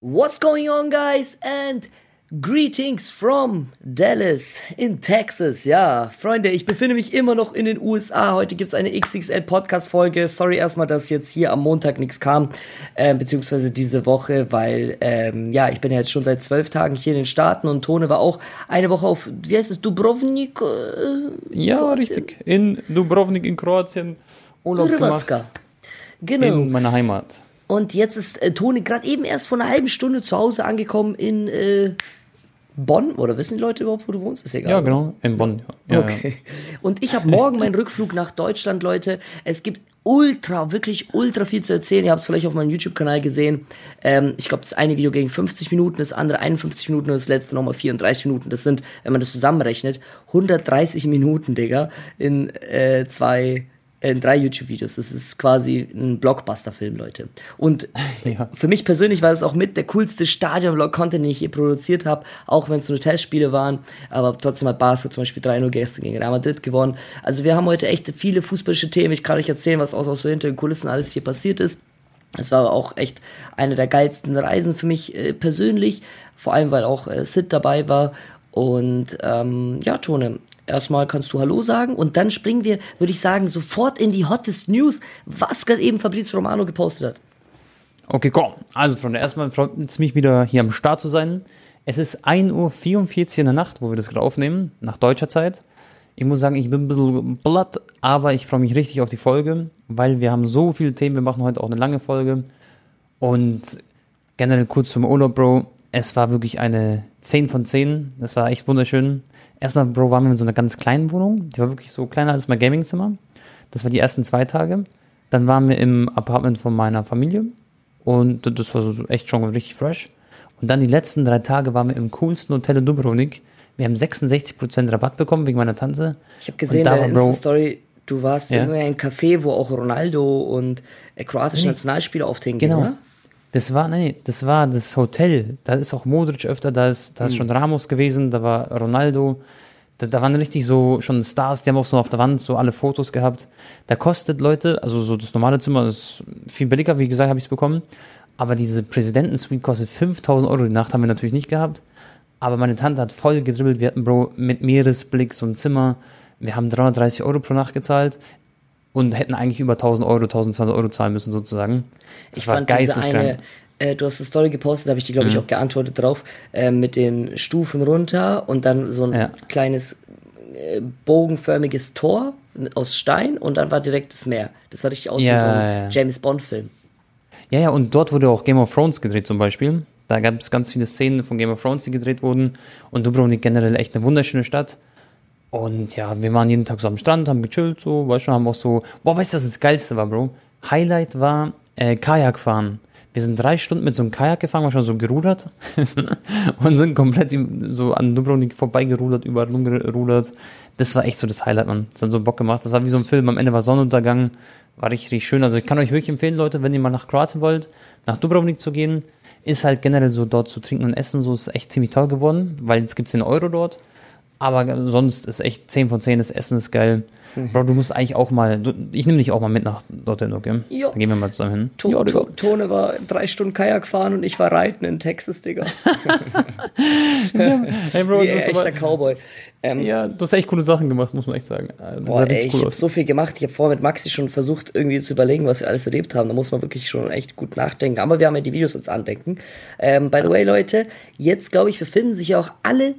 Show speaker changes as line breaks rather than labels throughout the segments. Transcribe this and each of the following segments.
What's going on, guys? And greetings from Dallas in Texas. Ja, Freunde, ich befinde mich immer noch in den USA. Heute gibt's eine XXL Podcast-Folge. Sorry erstmal, dass jetzt hier am Montag nichts kam, äh, beziehungsweise diese Woche, weil, ähm, ja, ich bin ja jetzt schon seit zwölf Tagen hier in den Staaten und Tone war auch eine Woche auf, wie heißt es, Dubrovnik? Äh,
ja, Kroatien? richtig. In Dubrovnik in Kroatien. Urlaub Hrvatska. gemacht. Genau. In meiner Heimat.
Und jetzt ist äh, Toni gerade eben erst vor einer halben Stunde zu Hause angekommen in äh, Bonn. Oder wissen die Leute überhaupt, wo du wohnst?
Ist egal. Ja, genau, in Bonn. Ja.
okay. Und ich habe morgen meinen Rückflug nach Deutschland, Leute. Es gibt ultra, wirklich ultra viel zu erzählen. Ihr habt es vielleicht auf meinem YouTube-Kanal gesehen. Ähm, ich glaube, das eine Video ging 50 Minuten, das andere 51 Minuten und das letzte nochmal 34 Minuten. Das sind, wenn man das zusammenrechnet, 130 Minuten, Digga, in äh, zwei in drei YouTube-Videos. Das ist quasi ein Blockbuster-Film, Leute. Und ja. für mich persönlich war das auch mit der coolste Stadion-Vlog-Content, den ich je produziert habe, auch wenn es nur Testspiele waren. Aber trotzdem hat Barca zum Beispiel 3-0 gestern gegen Real Madrid gewonnen. Also wir haben heute echt viele fußballische Themen. Ich kann euch erzählen, was auch so hinter den Kulissen alles hier passiert ist. Es war auch echt eine der geilsten Reisen für mich äh, persönlich, vor allem weil auch äh, Sid dabei war. Und ähm, ja, Tone, erstmal kannst du Hallo sagen und dann springen wir, würde ich sagen, sofort in die Hottest News, was gerade eben Fabrizio Romano gepostet hat.
Okay, komm. Also, Freunde, erstmal freut es mich wieder hier am Start zu sein. Es ist 1.44 Uhr in der Nacht, wo wir das gerade aufnehmen, nach deutscher Zeit. Ich muss sagen, ich bin ein bisschen blatt, aber ich freue mich richtig auf die Folge, weil wir haben so viele Themen. Wir machen heute auch eine lange Folge. Und generell kurz zum Urlaub, Bro. Es war wirklich eine 10 von 10. Das war echt wunderschön. Erstmal, Bro, waren wir in so einer ganz kleinen Wohnung. Die war wirklich so kleiner als mein Gamingzimmer. Das war die ersten zwei Tage. Dann waren wir im Apartment von meiner Familie. Und das war so echt schon richtig fresh. Und dann die letzten drei Tage waren wir im coolsten Hotel in Dubrovnik. Wir haben 66% Rabatt bekommen wegen meiner Tante.
Ich habe gesehen in der Insta-Story, du warst ja? in einem Café, wo auch Ronaldo und äh, kroatische nee. Nationalspieler auftreten.
Genau. Oder? Das war, nee, das war das Hotel. Da ist auch Modric öfter, da ist, da ist mhm. schon Ramos gewesen, da war Ronaldo. Da, da waren richtig so schon Stars, die haben auch so auf der Wand so alle Fotos gehabt. Da kostet Leute, also so das normale Zimmer ist viel billiger, wie gesagt, habe ich es bekommen. Aber diese Präsidenten-Suite kostet 5000 Euro die Nacht, haben wir natürlich nicht gehabt. Aber meine Tante hat voll gedribbelt. Wir hatten, Bro, mit Meeresblick so ein Zimmer. Wir haben 330 Euro pro Nacht gezahlt und hätten eigentlich über 1000 Euro, 1200 Euro zahlen müssen sozusagen.
Das ich fand diese eine, äh, du hast eine Story gepostet, da habe ich dir glaube ich mhm. auch geantwortet drauf, äh, mit den Stufen runter und dann so ein ja. kleines äh, bogenförmiges Tor aus Stein und dann war direkt das Meer. Das sah richtig aus ja, wie so ein ja. James Bond Film.
Ja, ja, und dort wurde auch Game of Thrones gedreht zum Beispiel. Da gab es ganz viele Szenen von Game of Thrones, die gedreht wurden. Und Dubrovnik generell echt eine wunderschöne Stadt. Und ja, wir waren jeden Tag so am Strand, haben gechillt, so, weißt du, haben auch so, boah, weißt du, was das Geilste war, Bro? Highlight war äh, Kajak fahren. Wir sind drei Stunden mit so einem Kajak gefahren, war schon so gerudert und sind komplett so an Dubrovnik vorbeigerudert, überall rumgerudert. Das war echt so das Highlight, man. Das hat so Bock gemacht. Das war wie so ein Film. Am Ende war Sonnenuntergang. War richtig, richtig schön. Also ich kann euch wirklich empfehlen, Leute, wenn ihr mal nach Kroatien wollt, nach Dubrovnik zu gehen, ist halt generell so dort zu trinken und essen, so ist echt ziemlich toll geworden, weil jetzt gibt es den Euro dort. Aber sonst ist echt 10 von 10, das Essen ist geil. Mhm. Bro, du musst eigentlich auch mal, du, ich nehme dich auch mal mit nach dorthin, okay?
Jo.
Dann gehen wir mal zusammen hin.
To jo, to Tone war drei Stunden Kajak fahren und ich war reiten in Texas, Digga. hey Bro, Wie du bist echter Cowboy.
Ähm, ja, du hast echt coole Sachen gemacht, muss man echt sagen.
Das boah, ey, cool ich habe so viel gemacht. Ich habe vorher mit Maxi schon versucht, irgendwie zu überlegen, was wir alles erlebt haben. Da muss man wirklich schon echt gut nachdenken. Aber wir haben ja die Videos jetzt andenken. Ähm, by the way, Leute, jetzt glaube ich, befinden sich ja auch alle äh,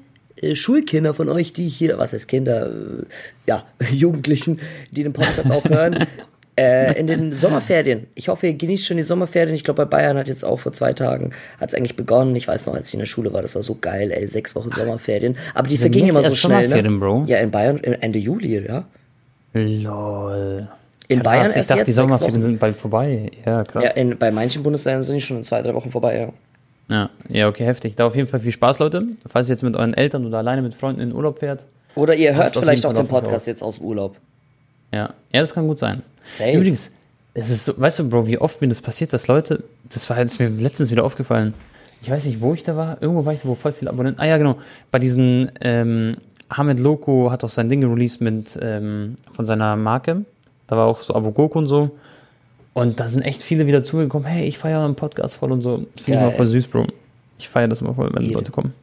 Schulkinder von euch, die hier, was heißt Kinder, äh, ja, Jugendlichen, die den Podcast auch hören, äh, in den Sommerferien. Ich hoffe, ihr genießt schon die Sommerferien. Ich glaube, bei Bayern hat jetzt auch vor zwei Tagen, hat es eigentlich begonnen. Ich weiß noch, als ich in der Schule war, das war so geil, ey, sechs Wochen Sommerferien. Aber die vergingen immer so schnell, ne? Bro? Ja, in Bayern Ende Juli, ja.
Lol.
In krass, Bayern
erst Ich dachte, die Sommerferien sind bald vorbei. Ja, krass.
Ja, in, bei manchen Bundesländern sind die schon in zwei, drei Wochen vorbei, ja.
Ja, ja, okay, heftig. Da auf jeden Fall viel Spaß, Leute. Falls ihr jetzt mit euren Eltern oder alleine mit Freunden in den Urlaub fährt.
Oder ihr hört vielleicht auch den Podcast jetzt aus Urlaub.
Ja, ja, das kann gut sein. Safe. Übrigens, es ist so, weißt du, Bro, wie oft mir das passiert, dass Leute, das war jetzt mir letztens wieder aufgefallen. Ich weiß nicht, wo ich da war. Irgendwo war ich da, wo voll viele Abonnenten. Ah ja, genau. Bei diesen, ähm, Hamed Loco hat auch sein Ding released mit, ähm, von seiner Marke. Da war auch so Avogoko und so. Und da sind echt viele wieder zugekommen, hey, ich feiere einen Podcast voll und so. Das finde ich immer voll süß, Bro. Ich feiere das immer voll, wenn
Jede.
Leute kommen.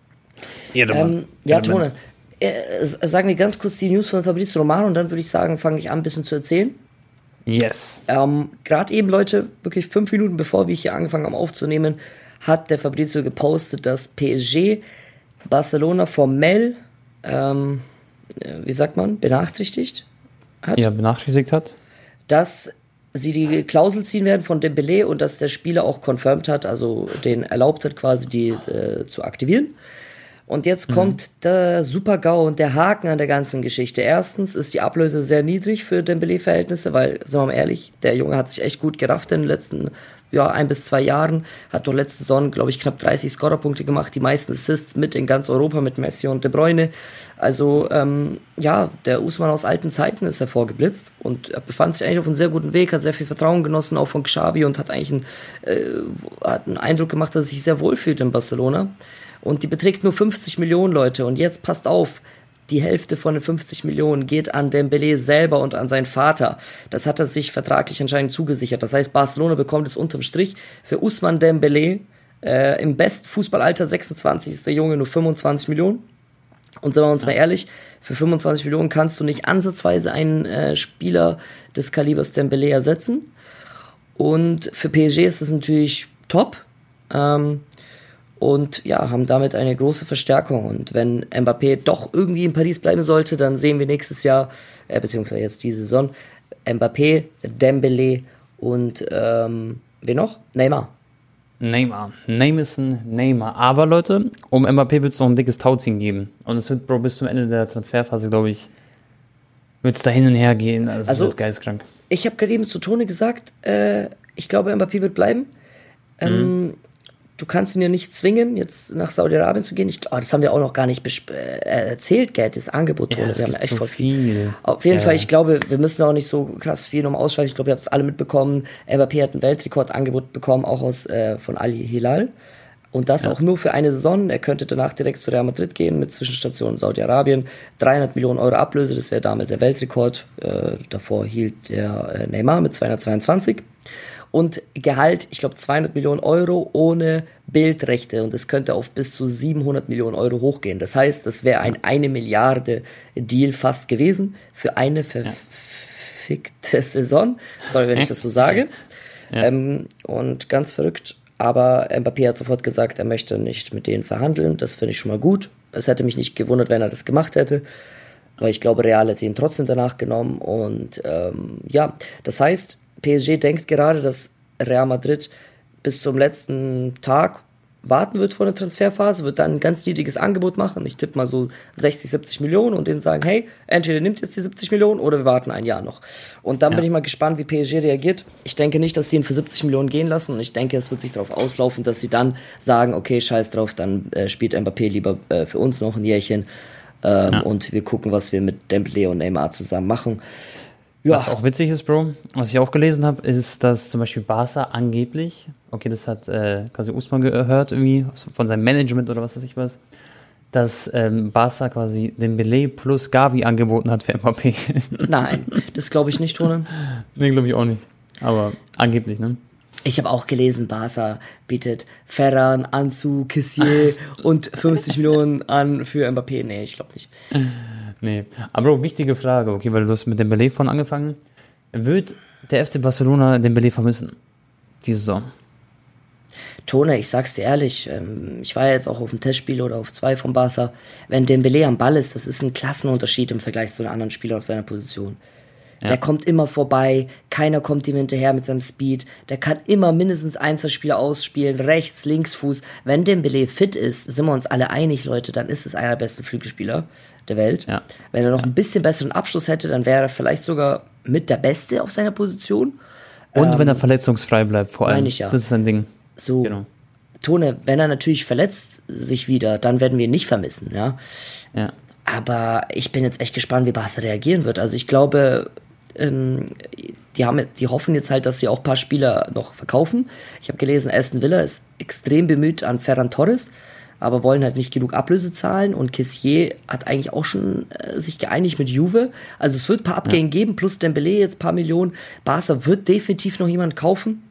Ähm, ja, Tone, äh, sagen wir ganz kurz die News von Fabrizio Romano und dann würde ich sagen, fange ich an, ein bisschen zu erzählen.
Yes.
Ähm, Gerade eben, Leute, wirklich fünf Minuten bevor wir hier angefangen haben aufzunehmen, hat der Fabrizio gepostet, dass PSG Barcelona formell, ähm, äh, wie sagt man, benachrichtigt hat,
Ja, benachrichtigt hat.
dass sie die Klausel ziehen werden von Dembele und dass der Spieler auch confirmed hat, also den erlaubt hat, quasi die äh, zu aktivieren. Und jetzt kommt der Super-GAU und der Haken an der ganzen Geschichte. Erstens ist die Ablöse sehr niedrig für Dembele-Verhältnisse, weil, sagen wir mal ehrlich, der Junge hat sich echt gut gerafft in den letzten ja, ein bis zwei Jahren. Hat doch letzte Saison, glaube ich, knapp 30 Scorerpunkte gemacht, die meisten Assists mit in ganz Europa mit Messi und De Bruyne. Also, ähm, ja, der Usman aus alten Zeiten ist hervorgeblitzt und befand sich eigentlich auf einem sehr guten Weg, hat sehr viel Vertrauen genossen, auch von Xavi und hat eigentlich einen, äh, hat einen Eindruck gemacht, dass er sich sehr wohl fühlt in Barcelona. Und die beträgt nur 50 Millionen Leute. Und jetzt passt auf, die Hälfte von den 50 Millionen geht an Dembele selber und an seinen Vater. Das hat er sich vertraglich anscheinend zugesichert. Das heißt, Barcelona bekommt es unterm Strich für Usman Dembele äh, im Bestfußballalter 26 ist der Junge nur 25 Millionen. Und sagen wir uns mal ehrlich, für 25 Millionen kannst du nicht ansatzweise einen äh, Spieler des Kalibers Dembele ersetzen. Und für PSG ist es natürlich top. Ähm, und ja, haben damit eine große Verstärkung. Und wenn Mbappé doch irgendwie in Paris bleiben sollte, dann sehen wir nächstes Jahr, äh, beziehungsweise jetzt diese Saison, Mbappé, Dembele und ähm, wen noch? Neymar.
Neymar. Neymar Neymar. Aber Leute, um Mbappé wird es noch ein dickes Tauziehen geben. Und es wird, Bro, bis zum Ende der Transferphase, glaube ich, wird es da hin und her gehen. Also,
Also-
wird geisteskrank.
Ich habe gerade eben zu Tone gesagt, äh, ich glaube, Mbappé wird bleiben. Ähm, Du kannst ihn ja nicht zwingen, jetzt nach Saudi-Arabien zu gehen. Ich, oh, das haben wir auch noch gar nicht äh, erzählt, gell, das Angebot, Tone.
es
wir haben echt
so
voll viel. Auf jeden
Ja.
Fall, ich glaube, wir müssen auch nicht so krass viel nochmal ausschreiben. Ich glaube, ihr habt es alle mitbekommen. Mbappé hat ein Weltrekordangebot bekommen, auch aus äh, von Ali Hilal. Und das auch nur für eine Saison. Er könnte danach direkt zu Real Madrid gehen mit Zwischenstation Saudi-Arabien. 300 Millionen Euro Ablöse, das wäre damit der Weltrekord. Äh, davor hielt der äh, Neymar mit 222. Und Gehalt, ich glaube 200 Millionen Euro ohne Bildrechte. Und es könnte auf bis zu 700 Millionen Euro hochgehen. Das heißt, das wäre ein eine Milliarde Deal fast gewesen für eine verfickte Saison. Sorry, wenn ich das so sage. Ähm, und ganz verrückt. Aber Mbappé hat sofort gesagt, er möchte nicht mit denen verhandeln. Das finde ich schon mal gut. Es hätte mich nicht gewundert, wenn er das gemacht hätte. Weil ich glaube, Real hätte ihn trotzdem danach genommen. Und ähm, ja, das heißt, PSG denkt gerade, dass Real Madrid bis zum letzten Tag warten wird vor der Transferphase, wird dann ein ganz niedriges Angebot machen. Ich tippe mal so 60, 70 Millionen und denen sagen, hey, entweder nimmt jetzt die 70 Millionen oder wir warten ein Jahr noch. Und dann bin ich mal gespannt, wie PSG reagiert. Ich denke nicht, dass die ihn für 70 Millionen gehen lassen und ich denke, es wird sich darauf auslaufen, dass sie dann sagen, okay, scheiß drauf, dann äh, spielt Mbappé lieber äh, für uns noch ein Jährchen ähm, und wir gucken, was wir mit Dembele und Neymar zusammen machen. Ja,
Was auch witzig ist, Bro, was ich auch gelesen habe, ist, dass zum Beispiel Barca angeblich, okay, das hat äh, quasi Usman gehört, irgendwie von seinem Management oder was weiß ich was, dass ähm, Barca quasi den Belay plus Gavi angeboten hat für Mbappé.
nein, das glaube ich nicht, Tone.
nee, glaube ich auch nicht. Aber angeblich, ne?
Ich habe auch gelesen, Barca bietet Ferran, Ansu, Kissier und 50 Millionen an für Mbappé. Nee, ich glaube nicht.
Nee. Aber wichtige Frage, okay, weil du hast mit dem Belay von angefangen. Wird der FC Barcelona den Belay vermissen? Diese Saison?
Tone, ich sag's dir ehrlich, ähm, ich war ja jetzt auch auf dem Testspiel oder auf zwei von Barca. Wenn Dembele am Ball ist, das ist ein Klassenunterschied im Vergleich zu den anderen Spielern auf seiner Position. Der kommt immer vorbei, keiner kommt ihm hinterher mit seinem Speed. Der kann immer mindestens ein, zwei Spieler ausspielen, rechts, links, Fuß. Wenn Dembele fit ist, sind wir uns alle einig, Leute, dann ist es einer der besten Flügelspieler der Welt.
Ja.
Wenn er noch ein bisschen besseren Abschluss hätte, dann wäre er vielleicht sogar mit der Beste auf seiner Position.
Und wenn er verletzungsfrei bleibt, vor allem.
meine ich ja.
Das ist ein Ding.
So,
Genau.
Tone, wenn er natürlich verletzt sich wieder, dann werden wir ihn nicht vermissen, ja.
Ja.
Aber ich bin jetzt echt gespannt, wie Barca reagieren wird. Also ich glaube, ähm, die, haben, die hoffen jetzt halt, dass sie auch ein paar Spieler noch verkaufen. Ich habe gelesen, Aston Villa ist extrem bemüht an Ferran Torres. Aber wollen halt nicht genug Ablöse zahlen und Kessier hat eigentlich auch schon äh, sich geeinigt mit Juve. Also es wird ein paar Abgänge ja. geben, plus Dembele jetzt ein paar Millionen. Barca wird definitiv noch jemand kaufen.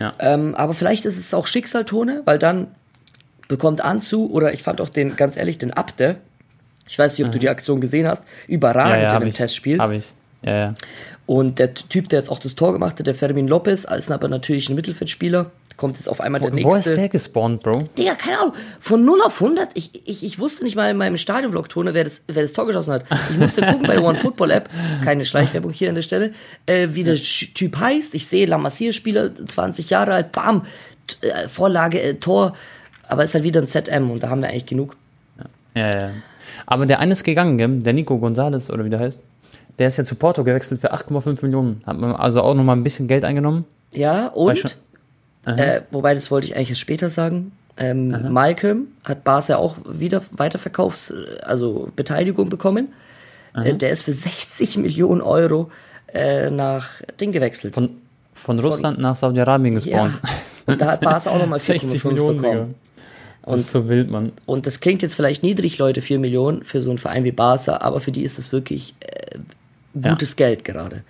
Ja. Ähm, aber vielleicht ist es auch Schicksaltone, weil dann bekommt Anzu oder ich fand auch den, ganz ehrlich, den Abde. Ich weiß nicht, ob mhm. du die Aktion gesehen hast. Überragend ja, ja, in dem
ich,
Testspiel.
Habe ich. Ja, ja.
Und der Typ, der jetzt auch das Tor gemacht hat, der Fermin Lopez, ist aber natürlich ein Mittelfeldspieler. Kommt jetzt auf einmal
wo,
der nächste.
Wo ist der gespawnt, Bro?
Digga, keine Ahnung. Von 0 auf 100. Ich, ich, ich wusste nicht mal in meinem Stadionvlog, Tone, wer das, wer das Tor geschossen hat. Ich musste gucken bei der One Football App. Keine Schleichwerbung hier an der Stelle. Äh, wie der Typ heißt. Ich sehe La Masia-Spieler, 20 Jahre alt. Bam. Äh, Vorlage, äh, Tor. Aber ist halt wieder ein ZM und da haben wir eigentlich genug.
Ja, ja. ja. Aber der eine ist gegangen, gell? der Nico González oder wie der heißt. Der ist ja zu Porto gewechselt für 8,5 Millionen. Hat man also auch nochmal ein bisschen Geld eingenommen.
Ja, und, äh, wobei das wollte ich eigentlich erst später sagen, ähm, Malcolm hat Barca auch wieder Weiterverkaufs-, also Beteiligung bekommen. Äh, der ist für 60 Millionen Euro äh, nach Ding gewechselt.
Von, von Russland von, nach Saudi-Arabien gespawnt.
Ja. Da hat Barca auch nochmal 4,5 bekommen. Digga.
Und, das ist so wild, Mann.
Und das klingt jetzt vielleicht niedrig, Leute, 4 Millionen für so einen Verein wie Barca, aber für die ist das wirklich äh, gutes ja. Geld gerade.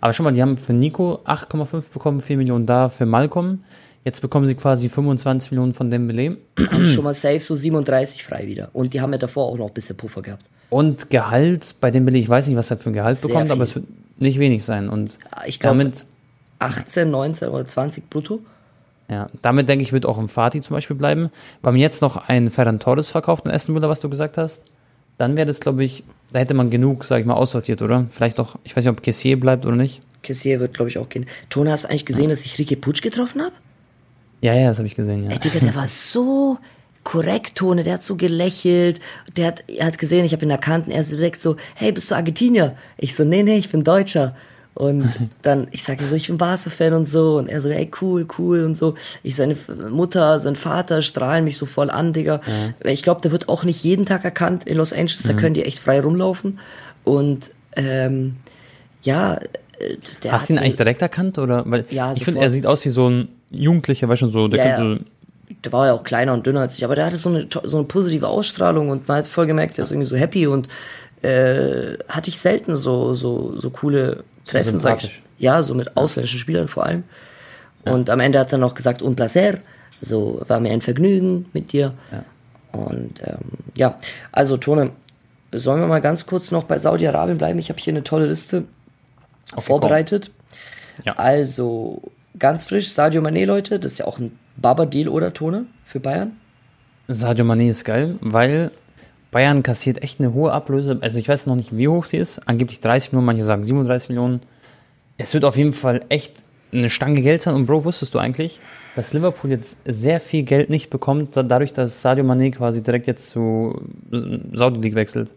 Aber schon mal, die haben für Nico 8,5 bekommen, 4 Millionen da für Malcolm. Jetzt bekommen sie quasi 25 Millionen von Dembele.
Haben schon mal safe so 37 frei wieder. Und die haben ja davor auch noch ein bisschen Puffer gehabt.
Und Gehalt bei Dembele, ich weiß nicht, was er für ein Gehalt Sehr bekommt, viel. aber es wird nicht wenig sein. Und
ich glaube 18, 19 oder 20 brutto.
Ja, damit denke ich, wird auch im Fatih zum Beispiel bleiben. Weil man jetzt noch einen Ferran Torres verkauft in Villa, was du gesagt hast, dann wäre das, glaube ich, da hätte man genug, sag ich mal, aussortiert, oder? Vielleicht noch, ich weiß nicht, ob Kessier bleibt oder nicht.
Kessier wird, glaube ich, auch gehen. Tona, hast du eigentlich gesehen, ja. dass ich Ricky Putsch getroffen habe?
Ja, ja, das habe ich gesehen, ja.
Ey, Digga, der war so korrekt, Tone, der hat so gelächelt, der hat, er hat gesehen, ich habe ihn erkannt und er ist direkt so, hey, bist du Argentinier? Ich so, nee, nee, ich bin Deutscher. Und dann, ich sage so, ich bin Barca-Fan und so. Und er so, ey, cool, cool und so. Ich, seine Mutter, sein Vater strahlen mich so voll an, Digga. Ja. Ich glaube, der wird auch nicht jeden Tag erkannt in Los Angeles. Da mhm. können die echt frei rumlaufen. Und ähm, ja,
äh, der Hast du ihn eigentlich direkt erkannt? Oder? Weil ja, ich finde, er sieht aus wie so ein Jugendlicher, weißt du, so, der ja, könnte.
Der war ja auch kleiner und dünner als ich, aber der hatte so eine, so eine positive Ausstrahlung und man hat voll gemerkt, der ist irgendwie so happy und äh, hatte ich selten so, so, so coole Treffen, sag ich. Ja, so mit ausländischen Spielern vor allem. Ja. Und am Ende hat er noch gesagt, un placer. So, war mir ein Vergnügen mit dir. Ja. Und ähm, ja, also Tone, sollen wir mal ganz kurz noch bei Saudi-Arabien bleiben? Ich habe hier eine tolle Liste Auf vorbereitet. Ja. Also, ganz frisch, Sadio Mané, Leute, das ist ja auch ein Baba-Deal, oder Tone, für Bayern?
Sadio Mané ist geil, weil Bayern kassiert echt eine hohe Ablöse. Also ich weiß noch nicht, wie hoch sie ist. Angeblich 30 Millionen, manche sagen 37 Millionen. Es wird auf jeden Fall echt eine Stange Geld sein. Und Bro, wusstest du eigentlich, dass Liverpool jetzt sehr viel Geld nicht bekommt, dadurch, dass Sadio Mané quasi direkt jetzt zu Saudi League wechselt?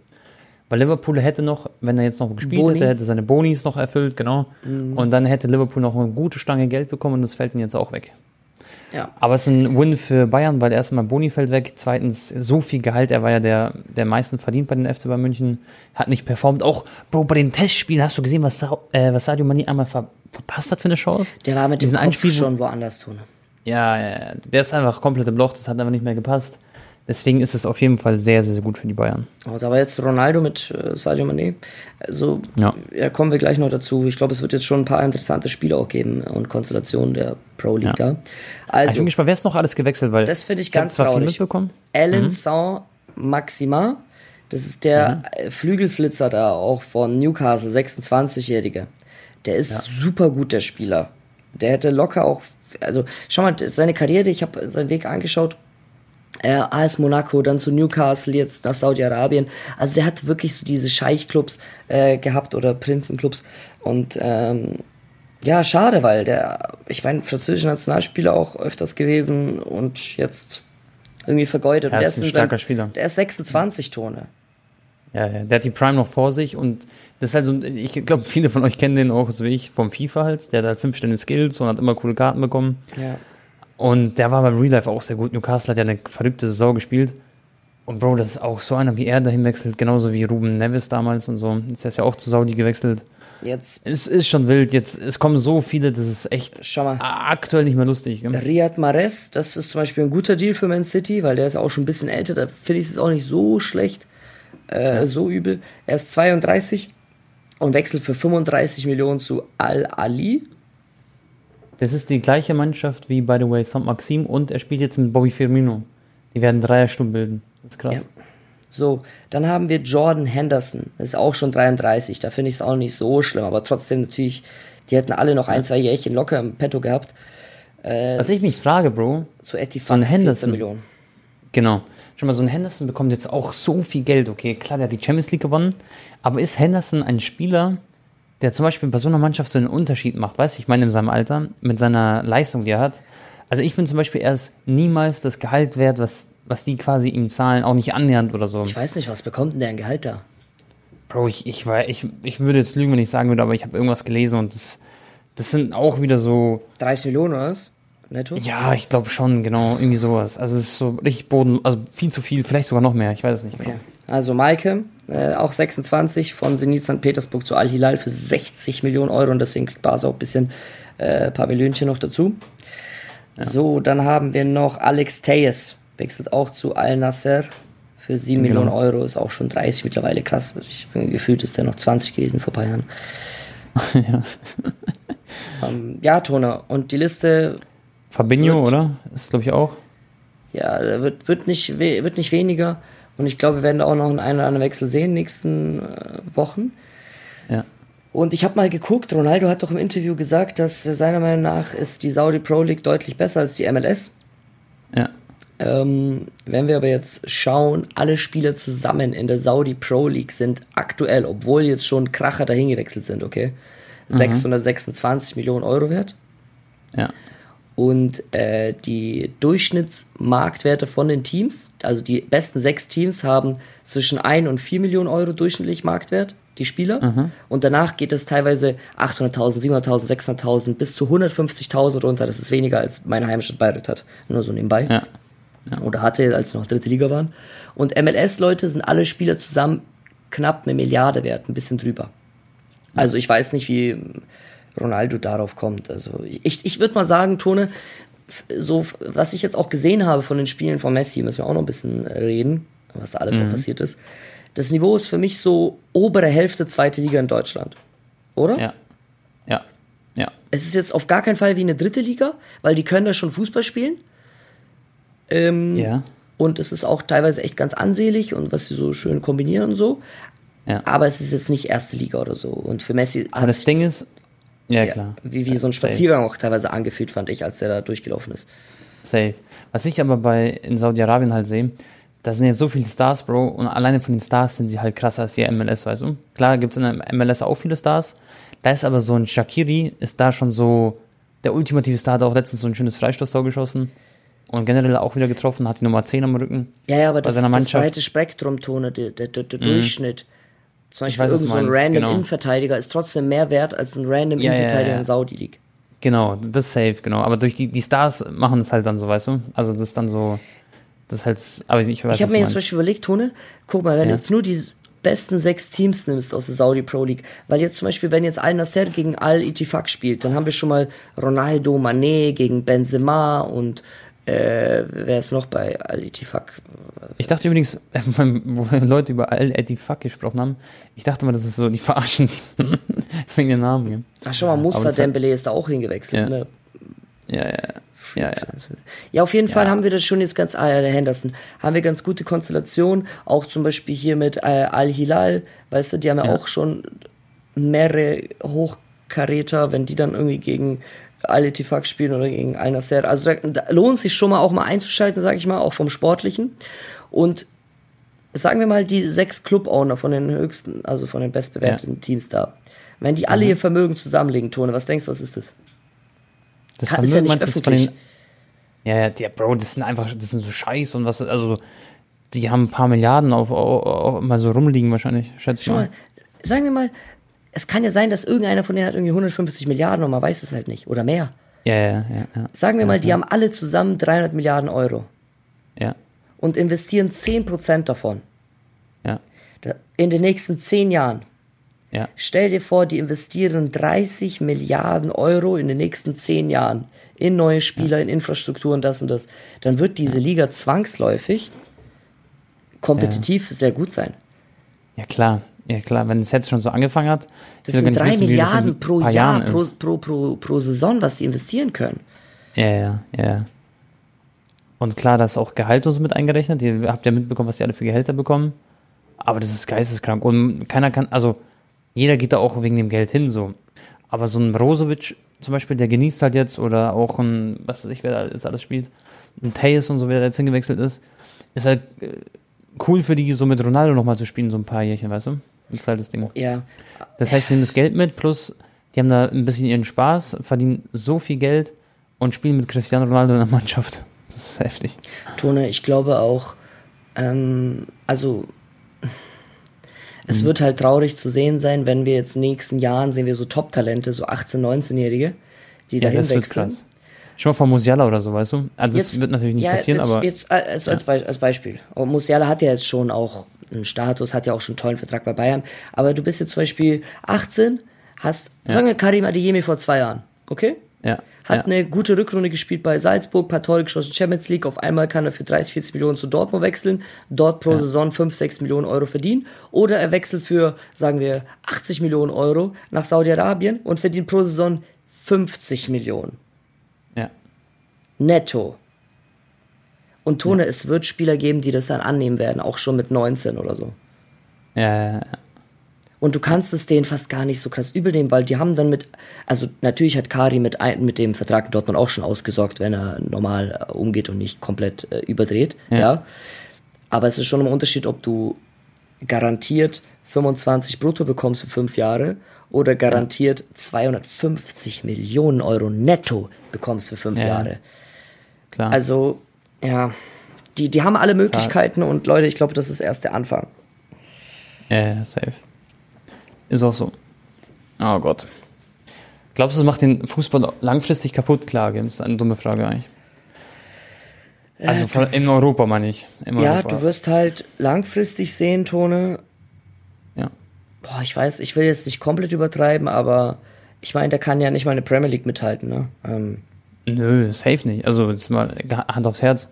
Weil Liverpool hätte noch, wenn er jetzt noch gespielt Boni. hätte, hätte seine Bonis noch erfüllt, genau. Mhm. Und dann hätte Liverpool noch eine gute Stange Geld bekommen und das fällt ihm jetzt auch weg. Ja. Aber es ist ein Win für Bayern, weil erstmal Boni fällt weg, zweitens so viel Gehalt, er war ja der, der meisten verdient bei den FC Bayern München, hat nicht performt. Auch, Bro, bei den Testspielen hast du gesehen, was, äh, was Sadio Mani einmal ver verpasst hat für eine Chance?
Der war mit dem Kopf Spiel, schon woanders, Tone.
Ja, ja, der ist einfach komplett im Loch, das hat einfach nicht mehr gepasst. Deswegen ist es auf jeden Fall sehr, sehr, sehr gut für die Bayern.
Also, aber jetzt Ronaldo mit äh, Sadio Mané. Also, ja. ja. kommen wir gleich noch dazu. Ich glaube, es wird jetzt schon ein paar interessante Spiele auch geben und Konstellationen der Pro League ja. da.
Also, ich bin gespannt, wer ist noch alles gewechselt? Weil
das finde ich ganz traurig.
Mitbekommen.
Alan mhm. Saint-Maxima, das ist der mhm. Flügelflitzer da auch von Newcastle, 26-Jährige. Der ist ja. super gut, der Spieler. Der hätte locker auch, also schau mal, seine Karriere, ich habe seinen Weg angeschaut, äh, AS Monaco, dann zu Newcastle, jetzt nach Saudi-Arabien. Also der hat wirklich so diese Scheichclubs äh, gehabt oder Prinzenclubs. Und ähm, ja, schade, weil der, ich meine, französischer Nationalspieler auch öfters gewesen und jetzt irgendwie vergeudet.
Er ist ein starker Spieler.
Der ist 26 Tone.
Ja, ja, der hat die Prime noch vor sich und das ist halt so, ich glaube, viele von euch kennen den auch, so wie ich, vom FIFA halt. Der hat halt fünf Stände Skills und hat immer coole Karten bekommen.
Ja.
Und der war beim Real Life auch sehr gut. Newcastle hat ja eine verrückte Saison gespielt. Und Bro, das ist auch so einer wie er dahin wechselt, genauso wie Ruben Neves damals und so. Jetzt ist er ja auch zu Saudi gewechselt.
Jetzt,
Es ist schon wild. Jetzt, es kommen so viele, das ist echt
schau mal.
aktuell nicht mehr lustig. Gell?
Riyad Mahrez, das ist zum Beispiel ein guter Deal für Man City, weil der ist auch schon ein bisschen älter, da finde ich es auch nicht so schlecht, äh, so übel. Er ist 32 und wechselt für 35 Millionen zu Al-Ali.
Das ist die gleiche Mannschaft wie, by the way, Saint Maxim und er spielt jetzt mit Bobby Firmino. Die werden Dreiersturm bilden. Das ist krass.
Ja. So, dann haben wir Jordan Henderson, das ist auch schon 33, da finde ich es auch nicht so schlimm, aber trotzdem natürlich, die hätten alle noch ein, zwei Jährchen locker im Petto gehabt. Äh,
Was ich mich frage, Bro,
zu Etifak
so ein
14
Henderson.
Millionen.
Genau. Schon mal, so ein Henderson bekommt jetzt auch so viel Geld. Okay, klar, der hat die Champions League gewonnen. Aber ist Henderson ein Spieler, der zum Beispiel bei so einer Mannschaft so einen Unterschied macht? Weißt du, ich meine, in seinem Alter, mit seiner Leistung, die er hat. Also ich finde zum Beispiel, er ist niemals das Gehalt wert, was, was die quasi ihm zahlen, auch nicht annähernd oder so.
Ich weiß nicht, was bekommt denn der ein Gehalt da?
Bro, ich, ich, ich, ich würde jetzt lügen, wenn ich sagen würde, aber ich habe irgendwas gelesen und das, das sind auch wieder so,
30 Millionen oder was? Netto?
ja, ich glaube schon, genau, irgendwie sowas. Also es ist so richtig boden, also viel zu viel, vielleicht sogar noch mehr, ich weiß es nicht.
Okay. Also Maike, äh, auch 26 von Zenit St. Petersburg zu Al-Hilal für 60 Millionen Euro und deswegen kriegt Barca auch ein bisschen, äh, paar Millionchen noch dazu. So, dann haben wir noch Alex Tejes, wechselt auch zu Al-Nasser für 7
Genau.
Millionen Euro, ist auch schon 30 mittlerweile, krass. Ich bin gefühlt, ist der noch 20 gewesen vor ein paar Jahren. ähm, ja, Tone, und die Liste
Fabinho,
Wird-
oder? Ist, glaube ich, auch.
Ja, wird, wird, nicht, wird nicht weniger. Und ich glaube, wir werden da auch noch einen oder anderen Wechsel sehen in den nächsten äh, Wochen.
Ja.
Und ich habe mal geguckt, Ronaldo hat doch im Interview gesagt, dass äh, seiner Meinung nach ist die Saudi Pro League deutlich besser als die MLS.
Ja.
Ähm, wenn wir aber jetzt schauen, alle Spieler zusammen in der Saudi Pro League sind aktuell, obwohl jetzt schon Kracher dahin gewechselt sind, okay, 626 Millionen Euro wert.
Ja.
Und äh, die Durchschnittsmarktwerte von den Teams, also die besten sechs Teams haben zwischen 1 und 4 Millionen Euro durchschnittlich Marktwert, die Spieler. Und danach geht es teilweise 800.000, 700.000, 600.000 bis zu 150.000 runter. Das ist weniger als meine Heimatstadt Bayreuth hat. Nur so nebenbei.
Ja.
Oder hatte, als sie noch dritte Liga waren. Und MLS-Leute sind alle Spieler zusammen knapp eine Milliarde wert, ein bisschen drüber. Also ich weiß nicht, wie Ronaldo darauf kommt. Also ich, ich würde mal sagen, Tone, so was ich jetzt auch gesehen habe von den Spielen von Messi, müssen wir auch noch ein bisschen reden, was da alles noch passiert ist. Das Niveau ist für mich so obere Hälfte zweite Liga in Deutschland. Oder?
Ja. Ja. Ja.
Es ist jetzt auf gar keinen Fall wie eine dritte Liga, weil die können da schon Fußball spielen. Ähm,
Ja.
Und es ist auch teilweise echt ganz ansehlich und was sie so schön kombinieren und so.
Ja.
Aber es ist jetzt nicht erste Liga oder so. Und für Messi
Aber das Ding ist, ja, klar.
wie, wie so ein Spaziergang auch teilweise angefühlt, fand ich, als der da durchgelaufen ist.
Safe. Was ich aber bei in Saudi-Arabien halt sehe, da sind jetzt so viele Stars, Bro, und alleine von den Stars sind sie halt krasser als die MLS, weißt du? Klar gibt es in der MLS auch viele Stars. Da ist aber so ein Shakiri, ist da schon so der ultimative Star, hat auch letztens so ein schönes Freistoßtor geschossen und generell auch wieder getroffen, hat die Nummer 10 am Rücken.
Ja, ja, aber das, das.
Mhm.
breite Spektrum, Tone, der, der, der, der Durchschnitt. Zum Beispiel
weiß, was
irgend
du
so ein random
genau.
Innenverteidiger ist trotzdem mehr wert als ein random
Ja, ja,
Innenverteidiger
ja.
in Saudi League.
Genau, das ist safe, genau. Aber durch die, die Stars machen es halt dann so, weißt du? Also das ist dann so, das ist halt, aber ich weiß,
Ich habe mir jetzt zum. Beispiel überlegt, Tone, guck mal, wenn
Ja.
du jetzt nur die besten sechs Teams nimmst aus der Saudi Pro League, weil jetzt zum Beispiel, wenn jetzt Al Nasser gegen Al Itifak spielt, dann haben wir schon mal Ronaldo, Mané gegen Benzema und äh, wer ist noch bei Al Itifak?
Ich dachte übrigens, wo Leute über Al Eddie Fuck gesprochen haben, ich dachte mal, das ist so, die verarschen die wegen den Namen. Gell?
Ach, schau mal,
hat-
Dembele ist da auch hingewechselt.
Ja.
Ne?
Ja, ja, ja. ja.
Ja, auf jeden Fall
Ja.
haben wir das schon jetzt ganz, ah ja, der Henderson, haben wir ganz gute Konstellationen, auch zum Beispiel hier mit äh, Al-Hilal, weißt du, die haben ja,
Ja.
auch schon mehrere Hochkaräter, wenn die dann irgendwie gegen Al-Itifak spielen oder gegen Al-Nasser, also da, da lohnt sich schon mal auch mal einzuschalten, sage ich mal, auch vom Sportlichen und sagen wir mal, die sechs Club-Owner von den höchsten, also von den bestbewerteten Teams da, wenn die
Mhm.
alle ihr Vermögen zusammenlegen, Tone, was denkst du, was ist das?
Das
Kann- ist ja
Vermögen
nicht öffentlich.
Ja, ja, der Bro, das sind einfach, das sind so Scheiß und was, also, die haben ein paar Milliarden auf, auf, auf mal so rumliegen wahrscheinlich, schätze ich mal.
mal, sagen wir mal, es kann ja sein, dass irgendeiner von denen hat irgendwie 150 Milliarden und man weiß es halt nicht. Oder mehr.
Ja, ja, ja, ja.
Sagen wir mal, die haben alle zusammen 300 Milliarden Euro
Ja,
und investieren 10% davon
ja.
In den nächsten 10 Jahren.
Ja.
Stell dir vor, die investieren 30 Milliarden Euro in den nächsten 10 Jahren in neue Spieler, in Infrastruktur und das und das. Dann wird diese Liga zwangsläufig kompetitiv sehr gut sein.
Ja, klar. Ja, klar, wenn es jetzt schon so angefangen hat.
Das sind 3
wissen,
Milliarden pro Jahr,
Jahren
pro, pro, pro, pro Saison, was die investieren können.
Ja, ja, ja. Und klar, da ist auch Gehalt und so mit eingerechnet. Ihr habt ja mitbekommen, was die alle für Gehälter bekommen. Aber das ist geisteskrank. Und keiner kann, also jeder geht da auch wegen dem Geld hin so. Aber so ein Brozovic zum Beispiel, der genießt halt jetzt, oder auch ein, was weiß ich, wer da jetzt alles spielt, ein Tays und so, wer da jetzt hingewechselt ist, ist halt äh, cool für die, so mit Ronaldo nochmal zu spielen, so ein paar Jährchen, weißt du? Das ist halt das Ding.
Ja,
Das heißt, nehmen das Geld mit, plus die haben da ein bisschen ihren Spaß, verdienen so viel Geld und spielen mit Cristiano Ronaldo in der Mannschaft. Das ist heftig.
Tone, ich glaube auch, ähm, also es
Mhm.
wird halt traurig zu sehen sein, wenn wir jetzt in den nächsten Jahren sehen wir so Top-Talente, so 18-, 19-Jährige, die
Ja,
dahin
das wird
wechseln.
krass. Schon mal von Musiala oder so, weißt du? Also das wird natürlich nicht
ja,
passieren,
jetzt,
aber
Jetzt als, als, Be als Beispiel. Und Musiala hat ja jetzt schon auch einen Status, hat ja auch schon einen tollen Vertrag bei Bayern. Aber du bist jetzt zum Beispiel 18, hast, sagen wir Karim Adeyemi vor zwei Jahren, okay?
ja.
Hat
ja.
eine gute Rückrunde gespielt bei Salzburg, paar Tore geschossen, Champions League. Auf einmal kann er für 30, 40 Millionen zu Dortmund wechseln, dort pro Saison 5, 6 Millionen Euro verdienen. Oder er wechselt für, sagen wir, 80 Millionen Euro nach Saudi-Arabien und verdient pro Saison 50 Millionen.
ja.
Netto. Und Tone, es wird Spieler geben, die das dann annehmen werden, auch schon mit 19 oder so.
Ja, ja, ja.
Und du kannst es denen fast gar nicht so krass übel nehmen, weil die haben dann mit, also natürlich hat Kari mit, ein, mit dem Vertrag in Dortmund auch schon ausgesorgt, wenn er normal äh, umgeht und nicht komplett äh, überdreht, ja. Aber es ist schon ein Unterschied, ob du garantiert 25 brutto bekommst für fünf Jahre oder garantiert 250 Millionen Euro netto bekommst für fünf
Ja.
Jahre.
klar.
Also, ja, die, die haben alle Möglichkeiten und Leute, ich glaube, das ist erst der Anfang.
ja, ja, safe. Ist auch so. Oh Gott. Glaubst du, es macht den Fußball langfristig kaputt? Klar, das ist eine dumme Frage eigentlich. Also von, in Europa meine ich. In
Ja,
Europa.
du wirst halt langfristig sehen, Tone.
Ja.
Boah, ich weiß, ich will jetzt nicht komplett übertreiben, aber ich meine, der kann ja nicht mal eine Premier League mithalten, ne? Ähm,
Nö, safe nicht. Also jetzt mal Hand aufs Herz.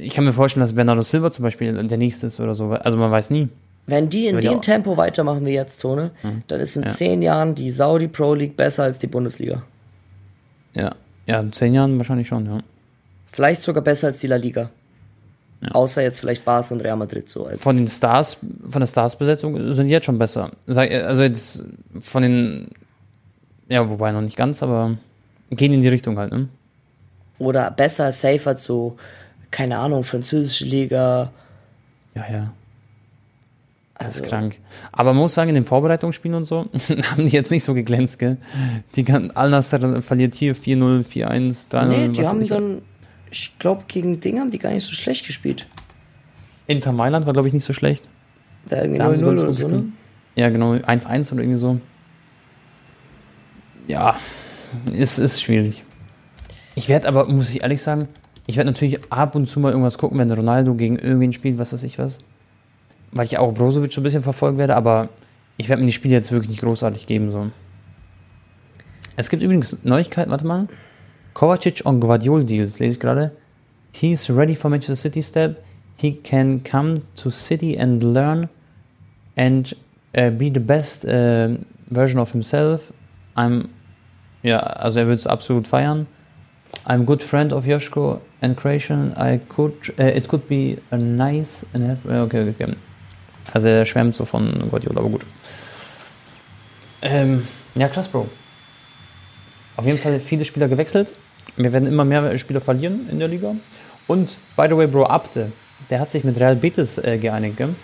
Ich kann mir vorstellen, dass Bernardo Silva zum Beispiel der nächste ist oder so. Also man weiß nie.
wenn die in dem Tempo weitermachen wie jetzt, Tone, dann ist in
Ja.
zehn Jahren die Saudi Pro League besser als die Bundesliga.
Ja. Ja, in zehn Jahren wahrscheinlich schon, ja.
Vielleicht sogar besser als die La Liga.
Ja.
Außer jetzt vielleicht Barca und Real Madrid so als.
Von den Stars, von der Stars-Besetzung sind die jetzt schon besser. Also jetzt von den, ja, wobei noch nicht ganz, aber gehen in die Richtung halt, ne?
oder besser, safer so, keine Ahnung, französische Liga.
Ja, ja. Das
Also,
ist krank. Aber man muss sagen, in den Vorbereitungsspielen und so haben die jetzt nicht so geglänzt, gell? Die kann, Al-Nassr verliert hier 4-0, 4-1, 3-0.
nee, die haben
ich.
dann, ich glaube, gegen Ding haben die gar nicht so schlecht gespielt.
Inter Mailand war, glaube ich, nicht so schlecht.
Da irgendwie
Da haben sie
0-0
ganz
oder
gut
so, ne?
Ja, genau, 1-1 oder irgendwie so. Ja, es ist schwierig. Ich werde aber, muss ich ehrlich sagen, ich werde natürlich ab und zu mal irgendwas gucken, wenn Ronaldo gegen irgendwen spielt, was weiß ich was. Weil ich auch Brozovic so ein bisschen verfolgen werde, aber ich werde mir die Spiele jetzt wirklich nicht großartig geben. So. Es gibt übrigens Neuigkeiten, warte mal. Kovacic on Guardiol Deals, lese ich gerade. He's ready for Manchester City step. He can come to City and learn and uh, be the best uh, version of himself. I'm, ja, also er würde es absolut feiern. I'm good friend of Joshko and Croatian. I could, uh, it could be a nice, and have, äh, okay, okay. Also er schwärmt so von Guardiola, aber gut. Ähm, ja, krass, Bro. Auf jeden Fall viele Spieler gewechselt. Wir werden immer mehr Spieler verlieren in der Liga. Und, by the way, Bro, Abde, der hat sich mit Real Betis äh, geeinigt, gell?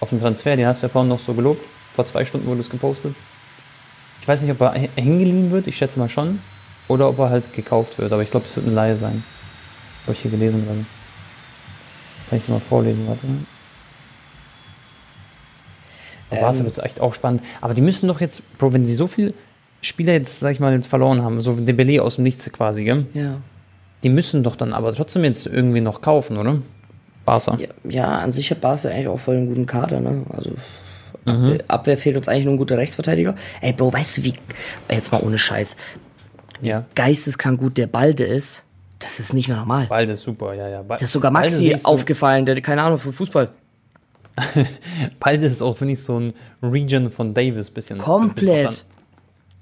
Auf den Transfer, den hast du ja vorhin noch so gelobt. Vor zwei Stunden wurde es gepostet. Ich weiß nicht, ob er hingeliehen wird, ich schätze mal schon. Oder ob er halt gekauft wird, aber ich glaube, es wird eine Laie sein. Habe ich hier gelesen gerade. Kann ich dir mal vorlesen, warte. Ähm, Barca wird echt auch spannend. Aber die müssen doch jetzt, Bro, wenn sie so viele Spieler jetzt, sag ich mal, jetzt verloren haben, so Dembele aus dem Nichts quasi, gell?
Ja.
Die müssen doch dann aber trotzdem jetzt irgendwie noch kaufen, oder? Barca.
ja. Ja, an sich hat Barca eigentlich auch voll einen guten Kader, ne? Also Abwehr, Abwehr fehlt uns eigentlich nur ein guter Rechtsverteidiger. Ey, Bro, weißt du, wie, jetzt mal ohne Scheiß,
Ja.
geisteskrank gut der Balde ist? Das ist nicht mehr normal.
Balde ist super, ja, ja. Ba
Das ist sogar
Balde
Maxi
ist
aufgefallen, der keine Ahnung von Fußball.
Balde ist auch, finde ich, so ein Region von Davis bisschen.
Komplett.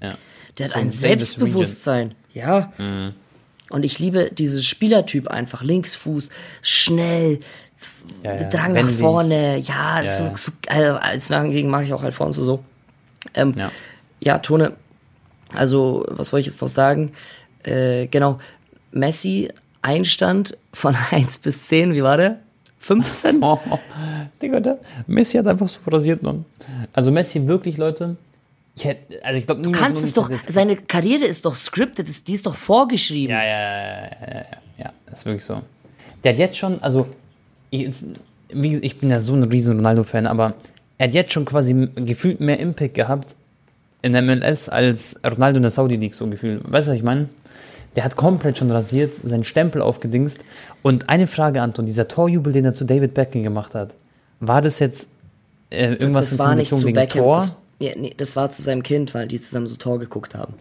Ja.
Der hat
So
ein
ein Davis
Selbstbewusstsein. Ja.
Mhm.
Und ich liebe diesen Spielertyp einfach. Linksfuß, schnell,
Ja, ja.
Drang nach
Wendig.
vorne. Ja,
Ja,
so, so also, als dagegen mag ich auch Alfonso so. Ähm, ja.
Ja.
Tone. Also, was wollte ich jetzt noch sagen? Äh, genau. Messi, Einstand von 1 bis 10, wie war der? 15?
Oh, oh. Digga, der Messi hat einfach so rasiert, Mann. Also Messi wirklich, Leute. Ich hätte, also ich glaube,
Du kannst es doch, seine Karriere ist doch scripted, ist- die ist doch vorgeschrieben.
Ja, ja, ja, ja, ja, ja, ja, das ist wirklich so. Der hat jetzt schon, also, ich, ich bin ja so ein riesen Ronaldo-Fan, aber er hat jetzt schon quasi gefühlt mehr Impact gehabt in der MLS als Ronaldo in der Saudi League, so gefühlt. Weißt du, was ich meine? Der hat komplett schon rasiert, seinen Stempel aufgedingst. Und eine Frage, Anton, dieser Torjubel, den er zu David Beckham gemacht hat, war das jetzt äh, irgendwas
das
in
war nicht zu
wegen
Beckham.
Tor?
Das, ja, nee, das war zu seinem Kind, weil die zusammen so Tor geguckt haben.